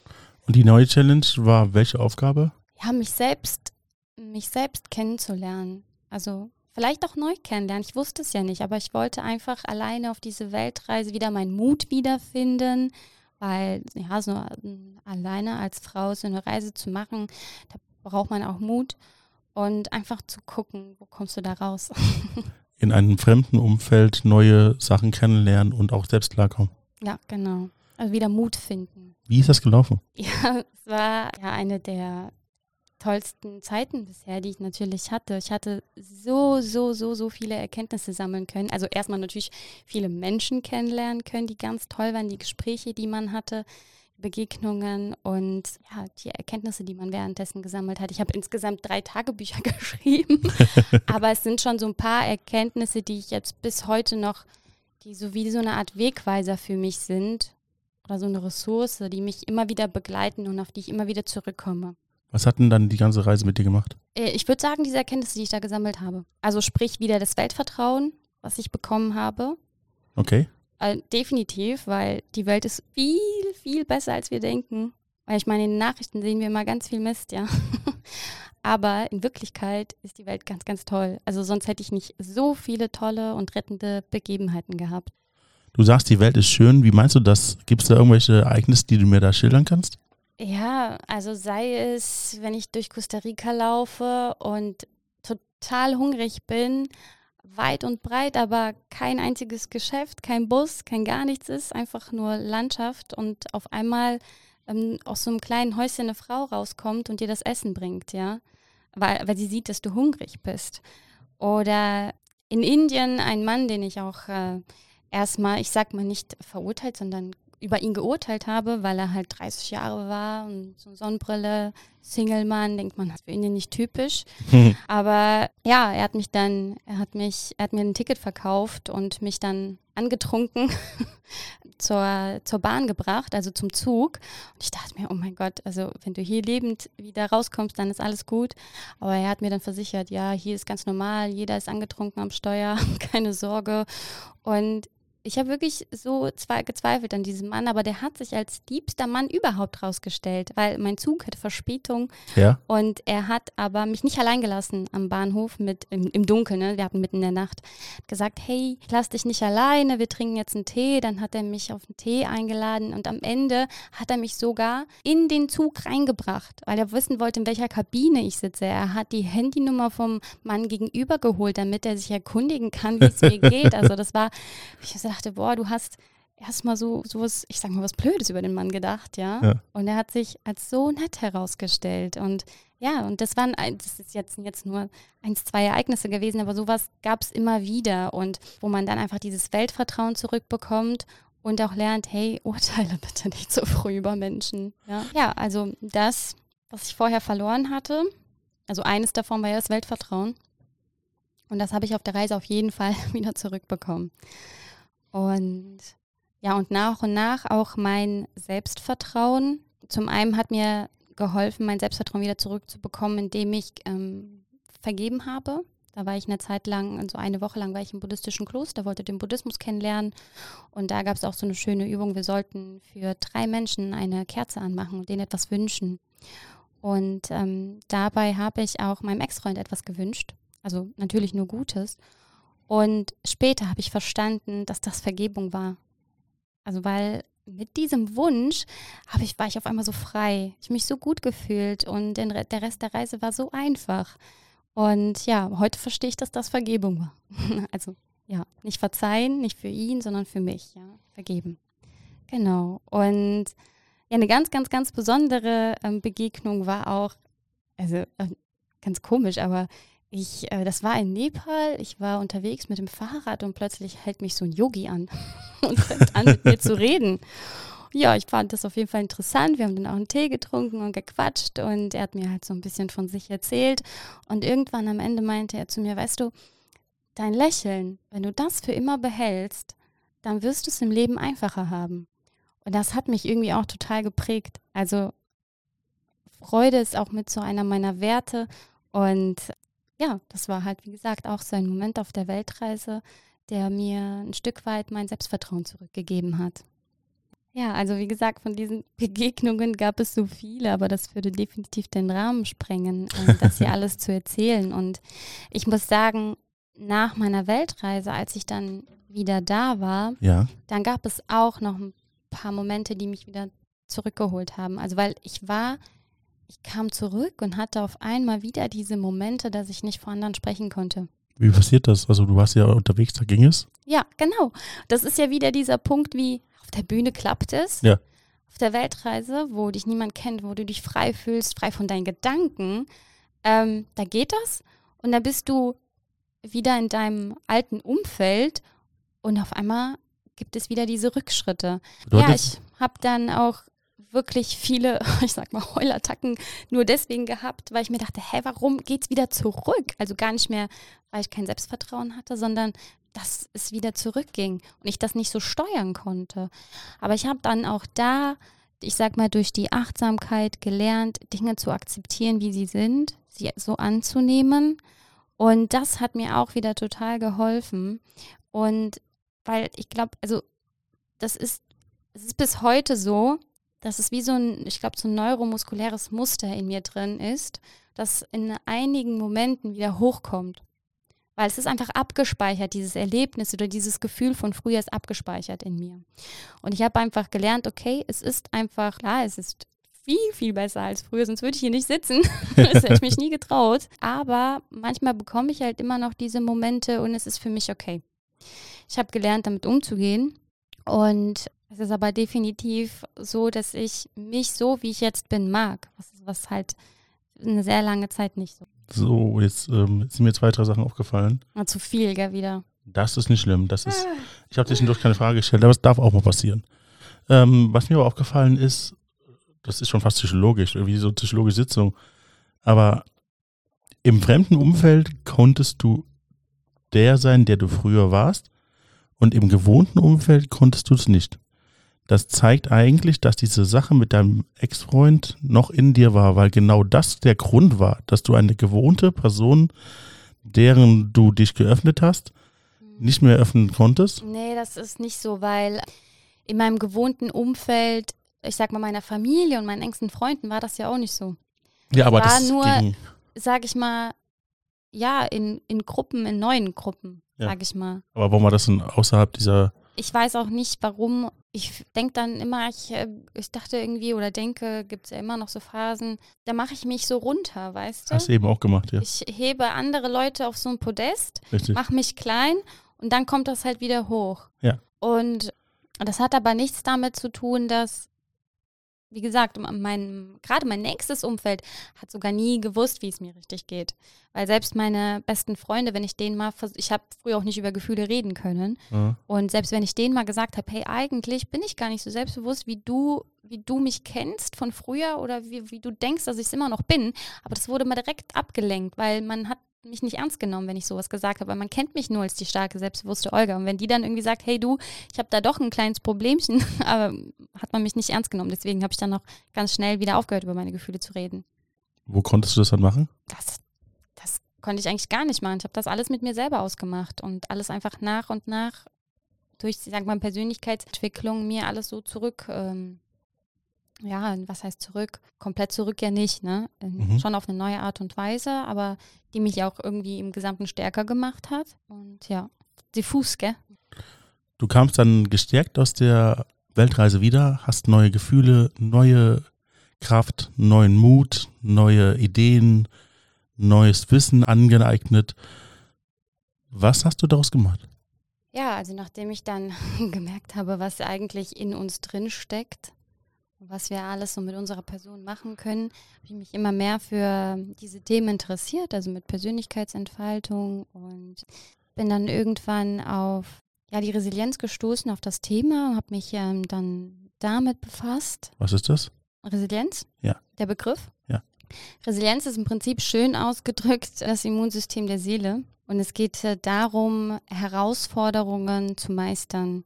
Und die neue Challenge war welche Aufgabe? Ja, mich selbst, mich selbst kennenzulernen. Also vielleicht auch neu kennenlernen. Ich wusste es ja nicht, aber ich wollte einfach alleine auf diese Weltreise wieder meinen Mut wiederfinden, weil ja, so alleine als Frau so eine Reise zu machen, da braucht man auch Mut und einfach zu gucken, wo kommst du da raus. In einem fremden Umfeld neue Sachen kennenlernen und auch selbst klarkommen. Ja, genau. Also wieder Mut finden. Wie ist das gelaufen? Ja, es war ja eine der tollsten Zeiten bisher, die ich natürlich hatte. Ich hatte so, so, so, so viele Erkenntnisse sammeln können. Also erstmal natürlich viele Menschen kennenlernen können, die ganz toll waren, die Gespräche, die man hatte, Begegnungen und ja, die Erkenntnisse, die man währenddessen gesammelt hat. Ich habe insgesamt drei Tagebücher geschrieben, aber es sind schon so ein paar Erkenntnisse, die ich jetzt bis heute noch, die so wie so eine Art Wegweiser für mich sind oder so eine Ressource, die mich immer wieder begleiten und auf die ich immer wieder zurückkomme. Was hat denn dann die ganze Reise mit dir gemacht? Äh, Ich würde sagen, diese Erkenntnisse, die ich da gesammelt habe. Also sprich wieder das Weltvertrauen, was ich bekommen habe. Okay. Äh, definitiv, weil die Welt ist viel, viel besser, als wir denken. Weil ich meine, in den Nachrichten sehen wir immer ganz viel Mist, ja. Aber in Wirklichkeit ist die Welt ganz, ganz toll. Also sonst hätte ich nicht so viele tolle und rettende Begebenheiten gehabt. Du sagst, die Welt ist schön. Wie meinst du das? Gibt es da irgendwelche Ereignisse, die du mir da schildern kannst? Ja, also sei es, wenn ich durch Costa Rica laufe und total hungrig bin, weit und breit, aber kein einziges Geschäft, kein Bus, kein gar nichts ist, einfach nur Landschaft und auf einmal ähm, aus so einem kleinen Häuschen eine Frau rauskommt und dir das Essen bringt, ja, weil, weil sie sieht, dass du hungrig bist. Oder in Indien ein Mann, den ich auch äh, erstmal, ich sag mal nicht verurteilt, sondern über ihn geurteilt habe, weil er halt 30 Jahre war und so Sonnenbrille, Single-Mann, denkt man, das ist für ihn nicht typisch. Aber ja, er hat mich dann, er hat mich, er hat mir ein Ticket verkauft und mich dann angetrunken zur, zur Bahn gebracht, also zum Zug. Und ich dachte mir, oh mein Gott, also wenn du hier lebend wieder rauskommst, dann ist alles gut. Aber er hat mir dann versichert, ja, hier ist ganz normal, jeder ist angetrunken am Steuer, keine Sorge. Und ich habe wirklich so gezweifelt an diesem Mann, aber der hat sich als liebster Mann überhaupt rausgestellt, weil mein Zug hatte Verspätung ja. und er hat aber mich nicht allein gelassen am Bahnhof mit im, im Dunkeln, ne? wir hatten mitten in der Nacht, gesagt, hey, lass dich nicht alleine, wir trinken jetzt einen Tee, dann hat er mich auf einen Tee eingeladen und am Ende hat er mich sogar in den Zug reingebracht, weil er wissen wollte, in welcher Kabine ich sitze. Er hat die Handynummer vom Mann gegenüber geholt, damit er sich erkundigen kann, wie es mir geht. Also das war, ich gesagt, dachte, boah, du hast erstmal so sowas, ich sag mal was Blödes über den Mann gedacht, ja? ja. Und er hat sich als so nett herausgestellt. Und ja, und das waren, das ist jetzt, jetzt nur eins, zwei Ereignisse gewesen, aber sowas gab es immer wieder. Und wo man dann einfach dieses Weltvertrauen zurückbekommt und auch lernt, hey, urteile bitte nicht so früh über Menschen. Ja, ja also das, was ich vorher verloren hatte, also eines davon war ja das Weltvertrauen. Und das habe ich auf der Reise auf jeden Fall wieder zurückbekommen. Und ja, und nach und nach auch mein Selbstvertrauen. Zum einen hat mir geholfen, mein Selbstvertrauen wieder zurückzubekommen, indem ich ähm, vergeben habe. Da war ich eine Zeit lang, also eine Woche lang war ich im buddhistischen Kloster, wollte den Buddhismus kennenlernen. Und da gab es auch so eine schöne Übung. Wir sollten für drei Menschen eine Kerze anmachen und denen etwas wünschen. Und ähm, dabei habe ich auch meinem Ex-Freund etwas gewünscht. Also natürlich nur Gutes. Und später habe ich verstanden, dass das Vergebung war. Also weil mit diesem Wunsch ich, war ich auf einmal so frei. Ich mich so gut gefühlt und der Rest der Reise war so einfach. Und ja, heute verstehe ich, dass das Vergebung war. also ja, nicht verzeihen, nicht für ihn, sondern für mich, ja, vergeben. Genau. Und ja, eine ganz, ganz, ganz besondere ähm, Begegnung war auch, also äh, ganz komisch, aber ich, äh, das war in Nepal. Ich war unterwegs mit dem Fahrrad und plötzlich hält mich so ein Yogi an und fängt an, mit mir zu reden. Ja, ich fand das auf jeden Fall interessant. Wir haben dann auch einen Tee getrunken und gequatscht und er hat mir halt so ein bisschen von sich erzählt. Und irgendwann am Ende meinte er zu mir, weißt du, dein Lächeln, wenn du das für immer behältst, dann wirst du es im Leben einfacher haben. Und das hat mich irgendwie auch total geprägt. Also Freude ist auch mit so einer meiner Werte und ja, das war halt, wie gesagt, auch so ein Moment auf der Weltreise, der mir ein Stück weit mein Selbstvertrauen zurückgegeben hat. Ja, also wie gesagt, von diesen Begegnungen gab es so viele, aber das würde definitiv den Rahmen sprengen, das hier alles zu erzählen. Und ich muss sagen, nach meiner Weltreise, als ich dann wieder da war, ja. dann gab es auch noch ein paar Momente, die mich wieder zurückgeholt haben. Also weil ich war ich kam zurück und hatte auf einmal wieder diese Momente, dass ich nicht vor anderen sprechen konnte. Wie passiert das? Also du warst ja unterwegs, da ging es? Ja, genau. Das ist ja wieder dieser Punkt, wie auf der Bühne klappt es. Ja. Auf der Weltreise, wo dich niemand kennt, wo du dich frei fühlst, frei von deinen Gedanken, ähm, da geht das. Und da bist du wieder in deinem alten Umfeld und auf einmal gibt es wieder diese Rückschritte. Bedeutet? Ja, ich habe dann auch wirklich viele, ich sag mal, Heulattacken nur deswegen gehabt, weil ich mir dachte, hä, warum geht's wieder zurück? Also gar nicht mehr, weil ich kein Selbstvertrauen hatte, sondern dass es wieder zurückging und ich das nicht so steuern konnte. Aber ich habe dann auch da, ich sag mal, durch die Achtsamkeit gelernt, Dinge zu akzeptieren, wie sie sind, sie so anzunehmen. Und das hat mir auch wieder total geholfen. Und weil ich glaube, also das ist, es ist bis heute so, dass es wie so ein, ich glaube, so ein neuromuskuläres Muster in mir drin ist, das in einigen Momenten wieder hochkommt. Weil es ist einfach abgespeichert, dieses Erlebnis oder dieses Gefühl von früher ist abgespeichert in mir. Und ich habe einfach gelernt, okay, es ist einfach, klar, es ist viel, viel besser als früher, sonst würde ich hier nicht sitzen. das hätte ich mich nie getraut. Aber manchmal bekomme ich halt immer noch diese Momente und es ist für mich okay. Ich habe gelernt, damit umzugehen. Und es ist aber definitiv so, dass ich mich so, wie ich jetzt bin, mag. Was, was halt eine sehr lange Zeit nicht so. So, jetzt ähm, sind mir zwei, drei Sachen aufgefallen. Na, zu viel, gell, wieder. Das ist nicht schlimm. Das ist, ich habe zwischendurch keine Frage gestellt, aber es darf auch mal passieren. Ähm, was mir aber aufgefallen ist, das ist schon fast psychologisch, irgendwie so eine psychologische Sitzung, aber im fremden Umfeld konntest du der sein, der du früher warst und im gewohnten Umfeld konntest du es nicht das zeigt eigentlich, dass diese Sache mit deinem Ex-Freund noch in dir war, weil genau das der Grund war, dass du eine gewohnte Person, deren du dich geöffnet hast, nicht mehr öffnen konntest? Nee, das ist nicht so, weil in meinem gewohnten Umfeld, ich sag mal meiner Familie und meinen engsten Freunden war das ja auch nicht so. Ja, aber war das nur, ging, sag ich mal, ja, in, in Gruppen, in neuen Gruppen, Ja. sag ich mal. aber warum war das denn außerhalb dieser ich weiß auch nicht, warum. Ich denke dann immer, ich, äh, ich dachte irgendwie oder denke, gibt es ja immer noch so Phasen, da mache ich mich so runter, weißt du? Hast du eben auch gemacht, ja. Ich hebe andere Leute auf so ein Podest, mache mich klein und dann kommt das halt wieder hoch. Ja. Und das hat aber nichts damit zu tun, dass, wie gesagt, mein, gerade mein nächstes Umfeld hat sogar nie gewusst, wie es mir richtig geht. Weil selbst meine besten Freunde, wenn ich denen mal, ich habe früher auch nicht über Gefühle reden können. Ja. Und selbst wenn ich denen mal gesagt habe, hey, eigentlich bin ich gar nicht so selbstbewusst, wie du, wie du mich kennst von früher oder wie, wie du denkst, dass ich es immer noch bin. Aber das wurde mal direkt abgelenkt, weil man hat mich nicht ernst genommen, wenn ich sowas gesagt habe, weil man kennt mich nur als die starke, selbstbewusste Olga. Und wenn die dann irgendwie sagt, hey du, ich habe da doch ein kleines Problemchen, aber hat man mich nicht ernst genommen. Deswegen habe ich dann noch ganz schnell wieder aufgehört, über meine Gefühle zu reden. Wo konntest du das dann machen? Das, das konnte ich eigentlich gar nicht machen. Ich habe das alles mit mir selber ausgemacht und alles einfach nach und nach durch, sag mal, Persönlichkeitsentwicklung mir alles so zurück, ähm, ja, was heißt zurück? Komplett zurück ja nicht, ne? Mhm. Schon auf eine neue Art und Weise, aber die mich auch irgendwie im Gesamten stärker gemacht hat. Und ja, diffus, gell? Du kamst dann gestärkt aus der Weltreise wieder, hast neue Gefühle, neue Kraft, neuen Mut, neue Ideen, neues Wissen angeeignet. Was hast du daraus gemacht? Ja, also nachdem ich dann gemerkt habe, was eigentlich in uns drin steckt, was wir alles so mit unserer Person machen können, habe ich mich immer mehr für diese Themen interessiert, also mit Persönlichkeitsentfaltung und bin dann irgendwann auf ja, die Resilienz gestoßen, auf das Thema, habe mich ähm, dann damit befasst. Was ist das? Resilienz? Ja. Der Begriff? Ja. Resilienz ist im Prinzip schön ausgedrückt das Immunsystem der Seele. Und es geht darum, Herausforderungen zu meistern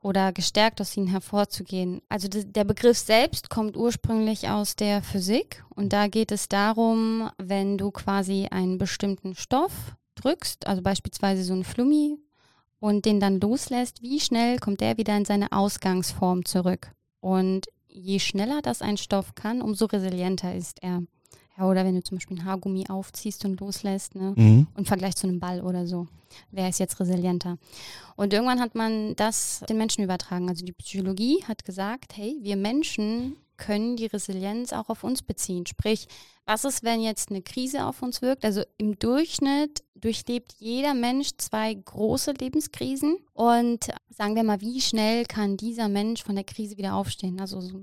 oder gestärkt aus ihnen hervorzugehen. Also der Begriff selbst kommt ursprünglich aus der Physik und da geht es darum, wenn du quasi einen bestimmten Stoff drückst, also beispielsweise so ein Flummi und den dann loslässt, wie schnell kommt der wieder in seine Ausgangsform zurück. Und je schneller das ein Stoff kann, umso resilienter ist er. Ja, oder wenn du zum Beispiel ein Haargummi aufziehst und loslässt, ne? Mhm. im Vergleich zu einem Ball oder so. Wer ist jetzt resilienter? Und irgendwann hat man das den Menschen übertragen. Also die Psychologie hat gesagt, hey, wir Menschen können die Resilienz auch auf uns beziehen. Sprich, was ist, wenn jetzt eine Krise auf uns wirkt? Also im Durchschnitt durchlebt jeder Mensch zwei große Lebenskrisen. Und sagen wir mal, wie schnell kann dieser Mensch von der Krise wieder aufstehen? Also so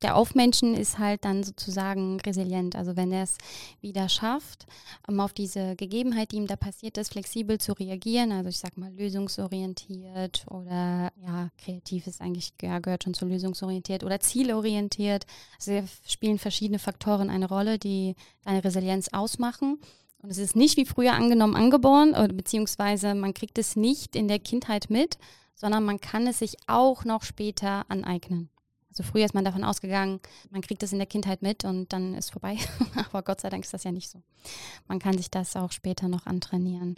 der Aufmenschen ist halt dann sozusagen resilient. Also wenn er es wieder schafft, um auf diese Gegebenheit, die ihm da passiert ist, flexibel zu reagieren. Also ich sag mal lösungsorientiert oder ja, kreativ ist eigentlich, ja, gehört schon zu lösungsorientiert oder zielorientiert. Also hier spielen verschiedene Faktoren eine Rolle, die deine Resilienz ausmachen. Und es ist nicht wie früher angenommen angeboren, oder beziehungsweise man kriegt es nicht in der Kindheit mit, sondern man kann es sich auch noch später aneignen. Also früher ist man davon ausgegangen, man kriegt es in der Kindheit mit und dann ist vorbei. Aber Gott sei Dank ist das ja nicht so. Man kann sich das auch später noch antrainieren.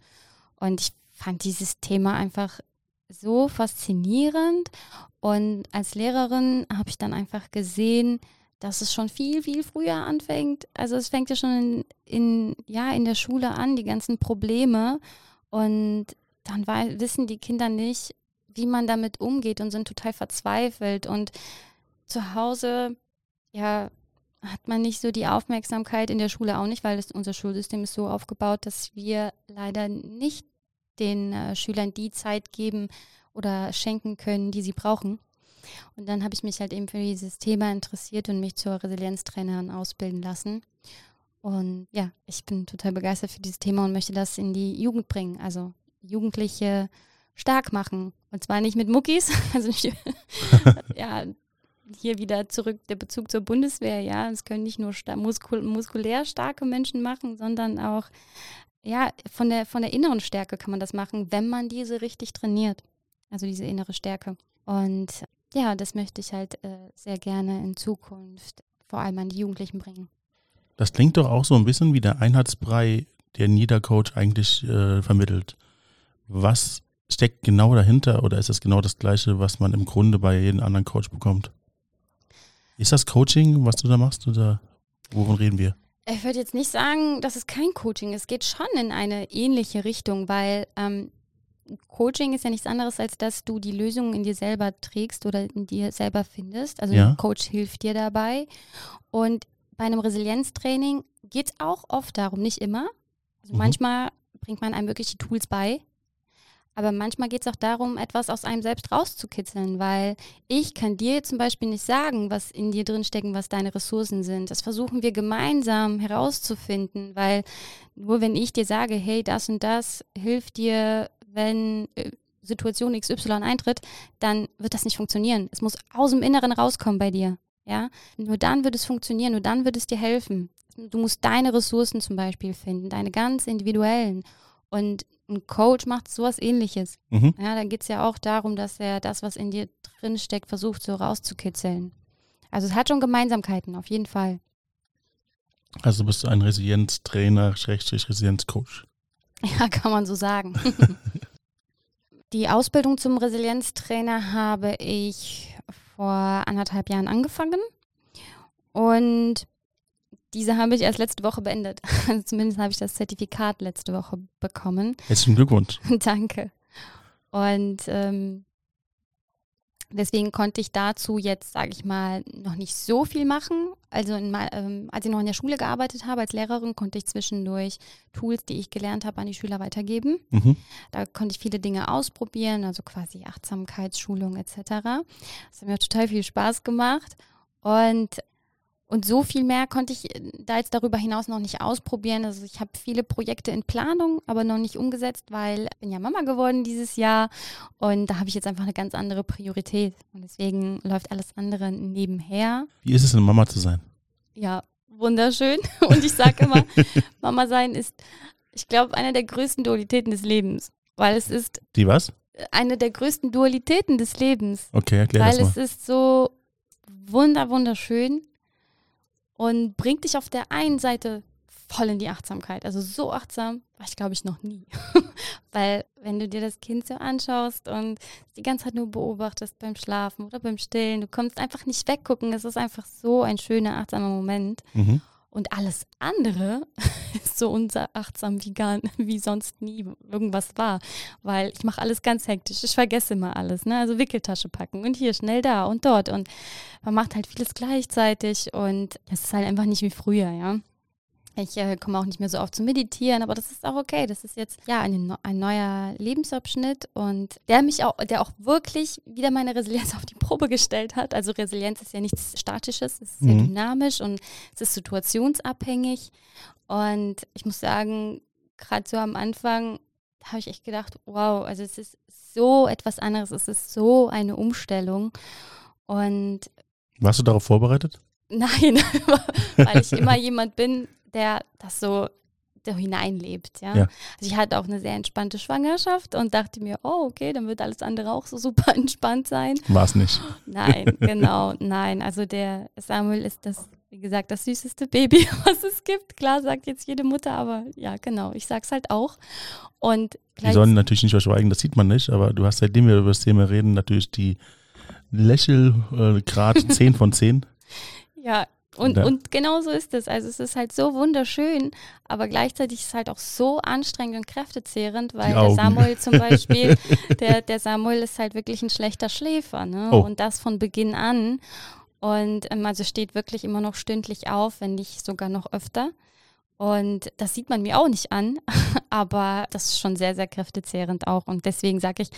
Und ich fand dieses Thema einfach so faszinierend. Und als Lehrerin habe ich dann einfach gesehen, dass es schon viel, viel früher anfängt. Also es fängt ja schon in, in ja, in der Schule an, die ganzen Probleme. Und dann wissen die Kinder nicht, wie man damit umgeht und sind total verzweifelt. Und zu Hause, ja, hat man nicht so die Aufmerksamkeit in der Schule auch nicht, weil das, unser Schulsystem ist so aufgebaut, dass wir leider nicht den äh, Schülern die Zeit geben oder schenken können, die sie brauchen. Und dann habe ich mich halt eben für dieses Thema interessiert und mich zur Resilienztrainerin ausbilden lassen. Und ja, ich bin total begeistert für dieses Thema und möchte das in die Jugend bringen. Also Jugendliche stark machen. Und zwar nicht mit Muckis, also nicht, ja, hier wieder zurück der Bezug zur Bundeswehr, ja, es können nicht nur muskul muskulär starke Menschen machen, sondern auch ja, von der von der inneren Stärke kann man das machen, wenn man diese richtig trainiert. Also diese innere Stärke. Und ja, das möchte ich halt äh, sehr gerne in Zukunft vor allem an die Jugendlichen bringen. Das klingt doch auch so ein bisschen wie der Einheitsbrei, den jeder Coach eigentlich äh, vermittelt. Was steckt genau dahinter oder ist es genau das Gleiche, was man im Grunde bei jedem anderen Coach bekommt? Ist das Coaching, was du da machst oder wovon reden wir? Ich würde jetzt nicht sagen, das ist kein Coaching. Es geht schon in eine ähnliche Richtung, weil ähm, Coaching ist ja nichts anderes, als dass du die Lösungen in dir selber trägst oder in dir selber findest. Also ja. ein Coach hilft dir dabei. Und bei einem Resilienztraining geht es auch oft darum, nicht immer. Also mhm. Manchmal bringt man einem wirklich die Tools bei, aber manchmal geht es auch darum, etwas aus einem selbst rauszukitzeln, weil ich kann dir zum Beispiel nicht sagen, was in dir drinstecken, was deine Ressourcen sind. Das versuchen wir gemeinsam herauszufinden, weil nur wenn ich dir sage, hey, das und das hilft dir, wenn äh, Situation XY eintritt, dann wird das nicht funktionieren. Es muss aus dem Inneren rauskommen bei dir. Ja, nur dann wird es funktionieren, nur dann wird es dir helfen. Du musst deine Ressourcen zum Beispiel finden, deine ganz individuellen. Und ein Coach macht sowas ähnliches. Mhm. Ja, da geht es ja auch darum, dass er das, was in dir drin steckt, versucht so rauszukitzeln. Also es hat schon Gemeinsamkeiten, auf jeden Fall. Also bist du ein Resilienztrainer, Schrägstrich Resilienzcoach. Ja, kann man so sagen. Die Ausbildung zum Resilienztrainer habe ich vor anderthalb Jahren angefangen. Und diese habe ich erst letzte Woche beendet. Also zumindest habe ich das Zertifikat letzte Woche bekommen. Herzlichen Glückwunsch. Danke. Und ähm, deswegen konnte ich dazu jetzt, sage ich mal, noch nicht so viel machen. Also in, ähm, als ich noch in der Schule gearbeitet habe als Lehrerin, konnte ich zwischendurch Tools, die ich gelernt habe, an die Schüler weitergeben. Mhm. Da konnte ich viele Dinge ausprobieren, also quasi Achtsamkeitsschulung etc. Das hat mir total viel Spaß gemacht. Und und so viel mehr konnte ich äh, da jetzt darüber hinaus noch nicht ausprobieren. Also ich habe viele Projekte in Planung, aber noch nicht umgesetzt, weil ich bin ja Mama geworden dieses Jahr und da habe ich jetzt einfach eine ganz andere Priorität. Und deswegen läuft alles andere nebenher. Wie ist es, eine Mama zu sein? Ja, wunderschön. Und ich sage immer, Mama sein ist, ich glaube, eine der größten Dualitäten des Lebens. Weil es ist. Die was? Eine der größten Dualitäten des Lebens. Okay, erklär weil das mal. Weil es ist so wunder, wunderschön und bringt dich auf der einen Seite voll in die Achtsamkeit. Also so achtsam war ich, glaube ich, noch nie. Weil wenn du dir das Kind so anschaust und die ganze Zeit nur beobachtest beim Schlafen oder beim Stillen, du kommst einfach nicht weggucken. Es ist einfach so ein schöner, achtsamer Moment. Mhm. Und alles andere ist so unachtsam wie, gar, wie sonst nie irgendwas war. Weil ich mache alles ganz hektisch. Ich vergesse immer alles. Ne? Also Wickeltasche packen und hier schnell da und dort. Und man macht halt vieles gleichzeitig und es ist halt einfach nicht wie früher, ja. Ich äh, komme auch nicht mehr so oft zu meditieren, aber das ist auch okay. Das ist jetzt ja ein, ein neuer Lebensabschnitt und der mich auch, der auch wirklich wieder meine Resilienz auf die Probe gestellt hat. Also Resilienz ist ja nichts Statisches, es ist mhm. sehr dynamisch und es ist situationsabhängig. Und ich muss sagen, gerade so am Anfang habe ich echt gedacht, wow, also es ist so etwas anderes, es ist so eine Umstellung. Und warst du darauf vorbereitet? Nein, weil ich immer jemand bin, der das so hineinlebt. Ja? ja? Also ich hatte auch eine sehr entspannte Schwangerschaft und dachte mir, oh, okay, dann wird alles andere auch so super entspannt sein. War es nicht. Nein, genau, nein. Also der Samuel ist das, wie gesagt, das süßeste Baby, was es gibt. Klar sagt jetzt jede Mutter, aber ja, genau, ich sag's halt auch. Und die sollen natürlich nicht verschweigen, das sieht man nicht, aber du hast, seitdem wir über das Thema reden, natürlich die Lächelgrad äh, 10 von 10. Ja, Und, ja. und genau so ist es. Also es ist halt so wunderschön, aber gleichzeitig ist es halt auch so anstrengend und kräftezehrend, weil der Samuel zum Beispiel, der, der Samuel ist halt wirklich ein schlechter Schläfer. Ne? Oh. Und das von Beginn an. Und ähm, also steht wirklich immer noch stündlich auf, wenn nicht sogar noch öfter. Und das sieht man mir auch nicht an, aber das ist schon sehr, sehr kräftezehrend auch. Und deswegen sage ich,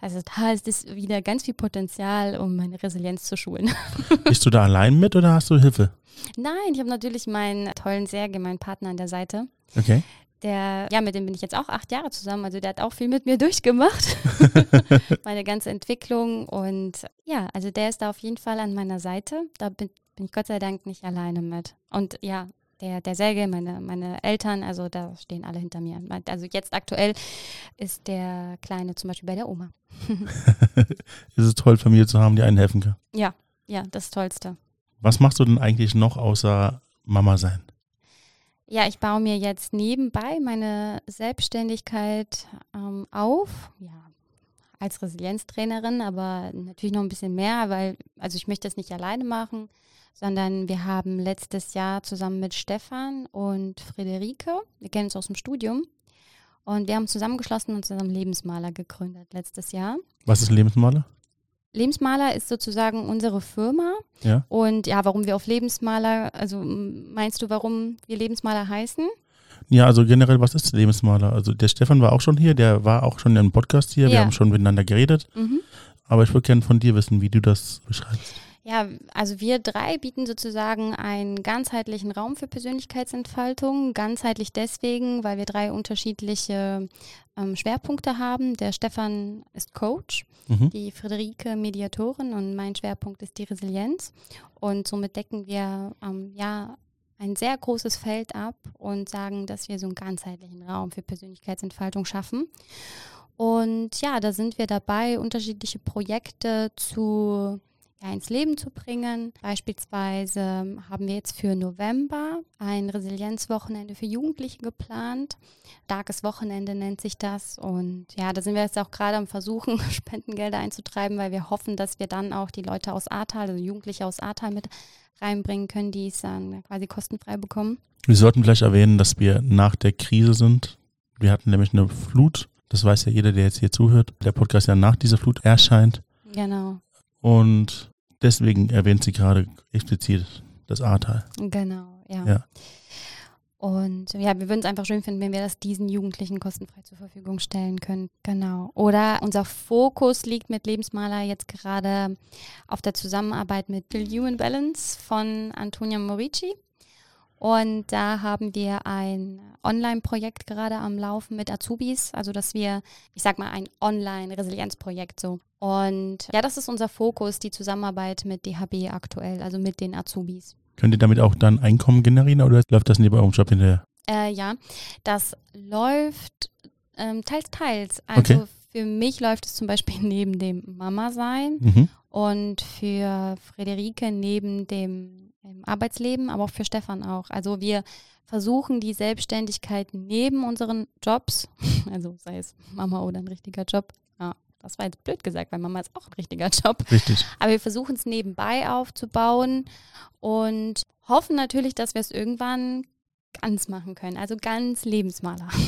also da ist es wieder ganz viel Potenzial, um meine Resilienz zu schulen. Bist du da allein mit oder hast du Hilfe? Nein, ich habe natürlich meinen tollen Serge, meinen Partner an der Seite. Okay. Der, ja, mit dem bin ich jetzt auch acht Jahre zusammen. Also der hat auch viel mit mir durchgemacht. Meine ganze Entwicklung. Und ja, also der ist da auf jeden Fall an meiner Seite. Da bin, bin ich Gott sei Dank nicht alleine mit. Und ja, der, der Säge, meine, meine Eltern, also da stehen alle hinter mir. Also jetzt aktuell ist der Kleine zum Beispiel bei der Oma. ist es toll, Familie zu haben, die einen helfen kann. Ja, ja, das Tollste. Was machst du denn eigentlich noch außer Mama sein? Ja, ich baue mir jetzt nebenbei meine Selbstständigkeit ähm, auf. Ja, als Resilienztrainerin, aber natürlich noch ein bisschen mehr, weil, also ich möchte das nicht alleine machen sondern wir haben letztes Jahr zusammen mit Stefan und Friederike, wir kennen uns aus dem Studium, und wir haben zusammengeschlossen und zusammen Lebensmaler gegründet letztes Jahr. Was ist Lebensmaler? Lebensmaler ist sozusagen unsere Firma. Ja. Und ja, warum wir auf Lebensmaler, also meinst du, warum wir Lebensmaler heißen? Ja, also generell, was ist Lebensmaler? Also der Stefan war auch schon hier, der war auch schon im Podcast hier, ja. wir haben schon miteinander geredet. Mhm. Aber ich würde gerne von dir wissen, wie du das beschreibst. Ja, also wir drei bieten sozusagen einen ganzheitlichen Raum für Persönlichkeitsentfaltung. Ganzheitlich deswegen, weil wir drei unterschiedliche ähm, Schwerpunkte haben. Der Stefan ist Coach, mhm. die Friederike Mediatorin und mein Schwerpunkt ist die Resilienz. Und somit decken wir ähm, ja ein sehr großes Feld ab und sagen, dass wir so einen ganzheitlichen Raum für Persönlichkeitsentfaltung schaffen. Und ja, da sind wir dabei, unterschiedliche Projekte zu ja, ins Leben zu bringen. Beispielsweise haben wir jetzt für November ein Resilienzwochenende für Jugendliche geplant. Starkes Wochenende nennt sich das. Und ja, da sind wir jetzt auch gerade am Versuchen, Spendengelder einzutreiben, weil wir hoffen, dass wir dann auch die Leute aus Ahrtal, also Jugendliche aus Ahrtal mit reinbringen können, die es dann quasi kostenfrei bekommen. Wir sollten vielleicht erwähnen, dass wir nach der Krise sind. Wir hatten nämlich eine Flut. Das weiß ja jeder, der jetzt hier zuhört. Der Podcast ja nach dieser Flut erscheint. Genau. Und deswegen erwähnt sie gerade explizit das Ahrtal. Genau, ja. ja. Und ja, wir würden es einfach schön finden, wenn wir das diesen Jugendlichen kostenfrei zur Verfügung stellen können. Genau. Oder unser Fokus liegt mit Lebensmaler jetzt gerade auf der Zusammenarbeit mit Human Balance von Antonia Morici. Und da haben wir ein Online-Projekt gerade am Laufen mit Azubis, also dass wir, ich sag mal, ein Online-Resilienzprojekt so. Und ja, das ist unser Fokus, die Zusammenarbeit mit DHB aktuell, also mit den Azubis. Könnt ihr damit auch dann Einkommen generieren oder läuft das neben eurem Job hinterher? Äh, ja, das läuft ähm, teils, teils. Also okay. für mich läuft es zum Beispiel neben dem Mama-Sein mhm. und für Friederike neben dem Arbeitsleben, aber auch für Stefan auch. Also wir versuchen die Selbstständigkeit neben unseren Jobs, also sei es Mama oder ein richtiger Job, ja, das war jetzt blöd gesagt, weil Mama ist auch ein richtiger Job. Richtig. Aber wir versuchen es nebenbei aufzubauen und hoffen natürlich, dass wir es irgendwann ganz machen können, also ganz Lebensmaler.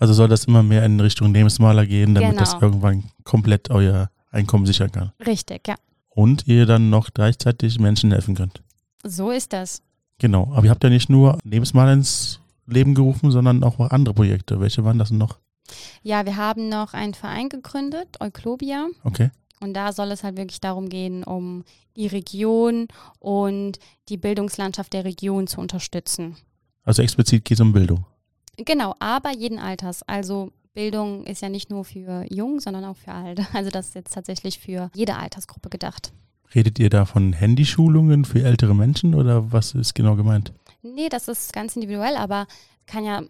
Also soll das immer mehr in Richtung Lebensmaler gehen, damit genau. das irgendwann komplett euer Einkommen sichern kann. Richtig, ja. Und ihr dann noch gleichzeitig Menschen helfen könnt. So ist das. Genau, aber ihr habt ja nicht nur Lebensmal ins Leben gerufen, sondern auch andere Projekte. Welche waren das noch? Ja, wir haben noch einen Verein gegründet, Euklobia. Okay. Und da soll es halt wirklich darum gehen, um die Region und die Bildungslandschaft der Region zu unterstützen. Also explizit geht es um Bildung. Genau, aber jeden Alters. Also Bildung ist ja nicht nur für jung, sondern auch für alt. Also das ist jetzt tatsächlich für jede Altersgruppe gedacht. Redet ihr da von Handyschulungen für ältere Menschen oder was ist genau gemeint? Nee, das ist ganz individuell, aber kann ja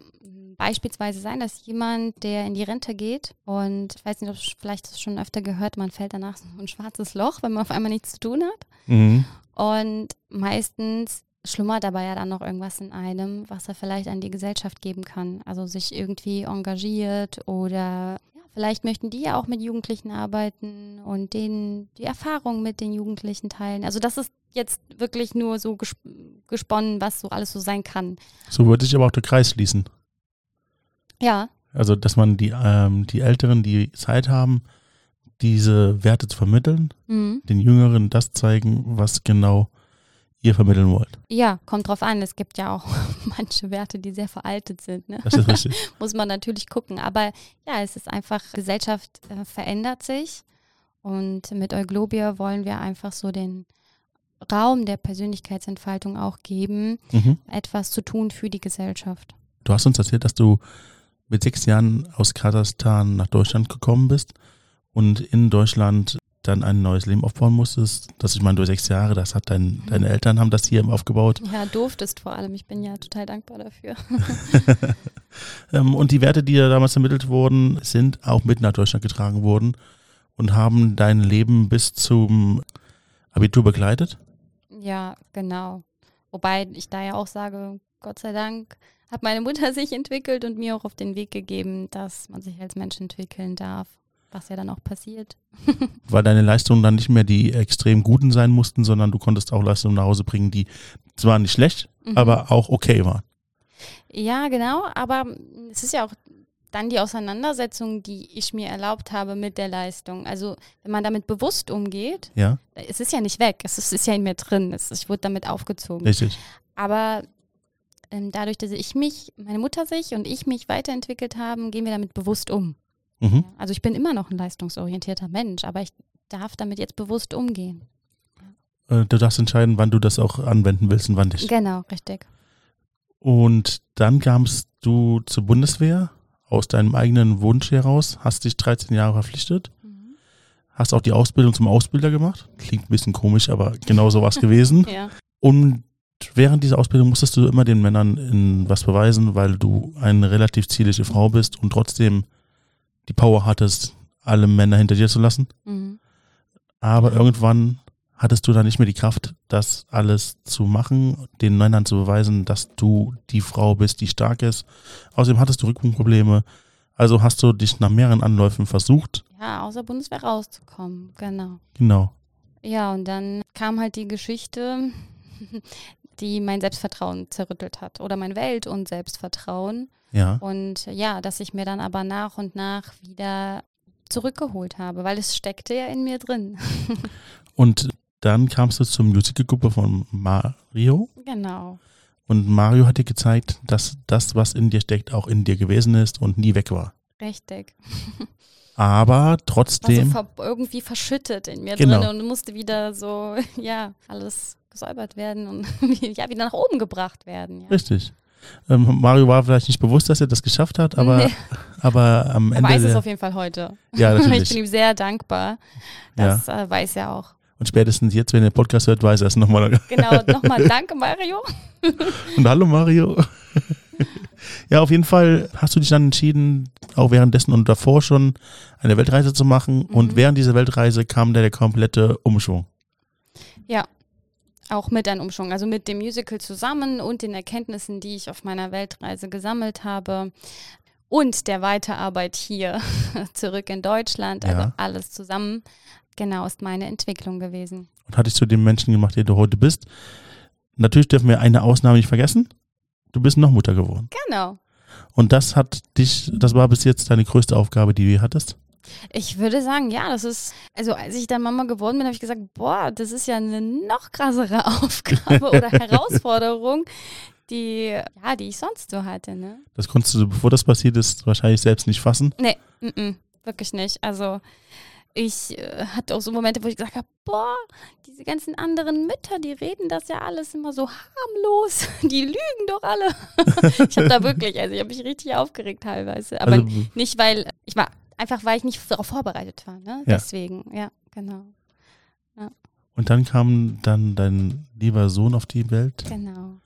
beispielsweise sein, dass jemand, der in die Rente geht und ich weiß nicht, ob du vielleicht das schon öfter gehört, man fällt danach so ein schwarzes Loch, wenn man auf einmal nichts zu tun hat. Mhm. Und meistens schlummert aber ja dann noch irgendwas in einem, was er vielleicht an die Gesellschaft geben kann. Also sich irgendwie engagiert oder vielleicht möchten die ja auch mit Jugendlichen arbeiten und denen die Erfahrung mit den Jugendlichen teilen. Also das ist jetzt wirklich nur so gesp gesponnen, was so alles so sein kann. So würde sich aber auch der Kreis schließen. Ja. Also, dass man die, ähm, die Älteren, die Zeit haben, diese Werte zu vermitteln, Mhm. den Jüngeren das zeigen, was genau ihr vermitteln wollt. Ja, kommt drauf an. Es gibt ja auch manche Werte, die sehr veraltet sind. Ne? Das ist richtig. Muss man natürlich gucken. Aber ja, es ist einfach, Gesellschaft äh, verändert sich. Und mit Euglobia wollen wir einfach so den Raum der Persönlichkeitsentfaltung auch geben, mhm. etwas zu tun für die Gesellschaft. Du hast uns erzählt, dass du mit sechs Jahren aus Kasachstan nach Deutschland gekommen bist und in Deutschland dann ein neues Leben aufbauen musstest. Das ich meine, du sechs Jahre, das hat dein, deine Eltern haben das hier aufgebaut. Ja, durftest vor allem. Ich bin ja total dankbar dafür. Ähm, und die Werte, die da damals ermittelt wurden, sind auch mit nach Deutschland getragen worden und haben dein Leben bis zum Abitur begleitet. Ja, genau. Wobei ich da ja auch sage, Gott sei Dank hat meine Mutter sich entwickelt und mir auch auf den Weg gegeben, dass man sich als Mensch entwickeln darf, was ja dann auch passiert. Weil deine Leistungen dann nicht mehr die extrem guten sein mussten, sondern du konntest auch Leistungen nach Hause bringen, die zwar nicht schlecht, Mhm. aber auch okay waren. Ja, genau, aber es ist ja auch dann die Auseinandersetzung, die ich mir erlaubt habe mit der Leistung. Also wenn man damit bewusst umgeht, Ja, es ist ja nicht weg, es ist, ist ja in mir drin, es, ich wurde damit aufgezogen. richtig. Aber ähm, dadurch, dass ich mich, meine Mutter sich und ich mich weiterentwickelt haben, gehen wir damit bewusst um. Mhm. Also ich bin immer noch ein leistungsorientierter Mensch, aber ich darf damit jetzt bewusst umgehen. Äh, Du darfst entscheiden, wann du das auch anwenden willst und wann nicht. Genau, richtig. Und dann kamst du zur Bundeswehr aus deinem eigenen Wunsch heraus, hast dich 13 Jahre verpflichtet, hast auch die Ausbildung zum Ausbilder gemacht. Klingt ein bisschen komisch, aber genau so war es gewesen. Ja. Und während dieser Ausbildung musstest du immer den Männern in was beweisen, weil du eine relativ zierliche Frau bist und trotzdem die Power hattest, alle Männer hinter dir zu lassen. Mhm. Aber irgendwann hattest du dann nicht mehr die Kraft, das alles zu machen, den Männern zu beweisen, dass du die Frau bist, die stark ist. Außerdem hattest du Rückenprobleme. Also hast du dich nach mehreren Anläufen versucht. Ja, außer Bundeswehr rauszukommen, genau. Genau. Ja, und dann kam halt die Geschichte, die mein Selbstvertrauen zerrüttelt hat oder mein Welt- und Selbstvertrauen. Ja. Und ja, dass ich mir dann aber nach und nach wieder zurückgeholt habe, weil es steckte ja in mir drin. Und dann kamst du zur Musicalgruppe von Mario. genau. Und Mario hat dir gezeigt, dass das, was in dir steckt, auch in dir gewesen ist und nie weg war. Richtig. Aber War so trotzdem, ver irgendwie verschüttet in mir Genau. drin und musste wieder so, ja, alles gesäubert werden und ja, wieder nach oben gebracht werden. Ja. richtig. Ähm, Mario war vielleicht nicht bewusst, dass er das geschafft hat, aber, Nee. aber am Er Ende. weiß es auf jeden Fall heute. ja, Ich natürlich. bin ihm sehr dankbar. Ja. Das äh, weiß er auch. Und spätestens jetzt, wenn er den Podcast hört, weiß er es nochmal. Genau, nochmal danke, Mario. Und hallo Mario. ja, auf jeden Fall hast du dich dann entschieden, auch währenddessen und davor schon eine Weltreise zu machen. Und Mhm. während dieser Weltreise kam da der komplette Umschwung. Auch mit einem Umschwung, also mit dem Musical zusammen und den Erkenntnissen, die ich auf meiner Weltreise gesammelt habe und der Weiterarbeit hier zurück in Deutschland, also Ja. alles zusammen, genau ist meine Entwicklung gewesen. Und hat dich zu dem Menschen gemacht, der du heute bist. Natürlich dürfen wir eine Ausnahme nicht vergessen. Du bist noch Mutter geworden. Genau. Und das hat dich, das war bis jetzt deine größte Aufgabe, die du hattest. Ich würde sagen, ja, das ist, also als ich dann Mama geworden bin, habe ich gesagt, boah, das ist ja eine noch krassere Aufgabe oder Herausforderung, die, ja, die ich sonst so hatte, ne? Das konntest du, bevor das passiert ist, wahrscheinlich selbst nicht fassen. Nee, mm -mm, wirklich nicht. Also ich äh, hatte auch so Momente, wo ich gesagt habe, boah, diese ganzen anderen Mütter, die reden das ja alles immer so harmlos. Die lügen doch alle. ich habe da wirklich, also ich habe mich richtig aufgeregt teilweise. Aber Also, nicht, weil ich war, einfach weil ich nicht darauf vorbereitet war, ne? Ja. Deswegen, ja, genau. und dann kam dann dein lieber Sohn auf die Welt, Genau,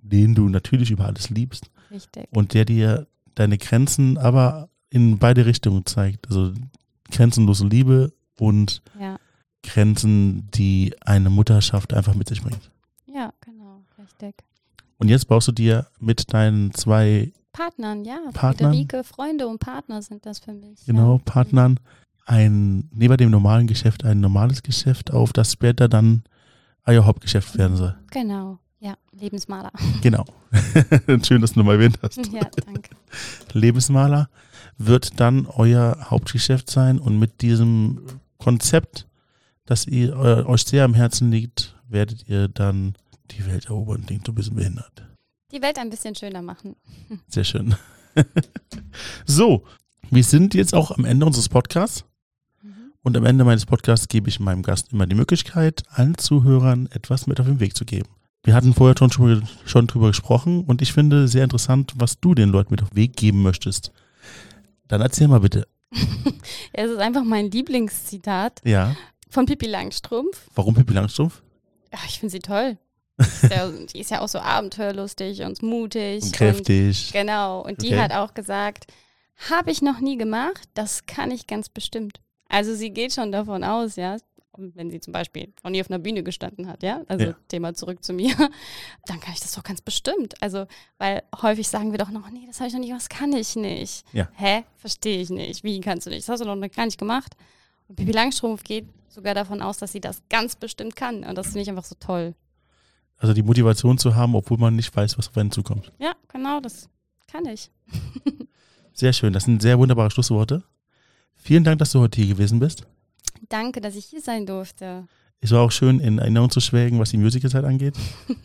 den du natürlich über alles liebst. richtig. und der dir deine Grenzen aber in beide Richtungen zeigt. Also grenzenlose Liebe und Ja, Grenzen, die eine Mutterschaft einfach mit sich bringt. ja, genau, richtig. Und jetzt baust du dir mit deinen zwei Partnern, ja. Partnern. Friederike, Freunde und Partner sind das für mich. Genau, ja. Partnern. Ein, neben dem normalen Geschäft ein normales Geschäft auf, das später dann euer Hauptgeschäft werden soll. Genau, ja. Lebensmaler. Genau. Schön, dass du nochmal erwähnt hast. ja, danke. Lebensmaler wird dann euer Hauptgeschäft sein und mit diesem Konzept, das ihr, äh, euch sehr am Herzen liegt, werdet ihr dann die Welt erobern. Klingt so ein bisschen behindert. Die Welt ein bisschen schöner machen. Sehr schön. so, wir sind jetzt auch am Ende unseres Podcasts. Mhm. Und am Ende meines Podcasts gebe ich meinem Gast immer die Möglichkeit, allen Zuhörern etwas mit auf den Weg zu geben. Wir hatten vorher schon, drüber- schon drüber gesprochen und ich finde sehr interessant, was du den Leuten mit auf den Weg geben möchtest. Dann erzähl mal bitte. Es ist einfach mein Lieblingszitat Ja, von Pippi Langstrumpf. warum Pippi Langstrumpf? Ja, ich finde sie toll. Ist ja, die ist ja auch so abenteuerlustig und mutig. Und kräftig. Und, genau. Und die Okay. hat auch gesagt, habe ich noch nie gemacht, das kann ich ganz bestimmt. Also sie geht schon davon aus, ja, wenn sie zum Beispiel von ihr auf einer Bühne gestanden hat, ja, also Ja. Thema zurück zu mir, dann kann ich das doch ganz bestimmt. Also, weil häufig sagen wir doch noch, nee, das habe ich noch nicht, was kann ich nicht. Ja. Hä? Verstehe ich nicht. Wie kannst du nicht? Das hast du noch gar nicht gemacht. Und Bibi Langstrumpf geht sogar davon aus, dass sie das ganz bestimmt kann. Und das finde ich einfach so toll. Also die Motivation zu haben, obwohl man nicht weiß, was auf einen zukommt. Ja, genau, das kann ich. Sehr schön. Das sind sehr wunderbare Schlussworte. Vielen Dank, dass du heute hier gewesen bist. Danke, dass ich hier sein durfte. Es war auch schön, in Erinnerung zu schwelgen, was die Musicalzeit angeht.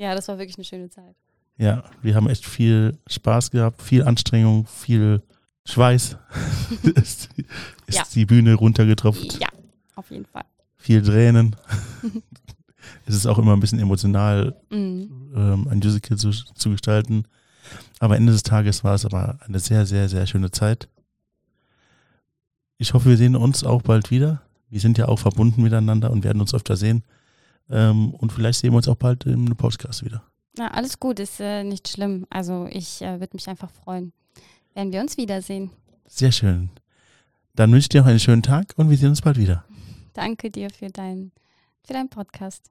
Ja, das war wirklich eine schöne Zeit. Ja, wir haben echt viel Spaß gehabt, viel Anstrengung, viel Schweiß. ist ist Ja. die Bühne runtergetropft, Ja, auf jeden Fall. viel Tränen. Es ist auch immer ein bisschen emotional, Mhm. ähm, ein Musical zu, zu gestalten. Aber Ende des Tages war es aber eine sehr, sehr, sehr schöne Zeit. Ich hoffe, wir sehen uns auch bald wieder. Wir sind ja auch verbunden miteinander und werden uns öfter sehen. Ähm, und vielleicht sehen wir uns auch bald im Podcast wieder. Ja, alles gut, ist äh, nicht schlimm. Also ich äh, würde mich einfach freuen, wenn wir uns wiedersehen. Sehr schön. Dann wünsche ich dir noch einen schönen Tag und wir sehen uns bald wieder. Danke dir für, dein, für deinen Podcast.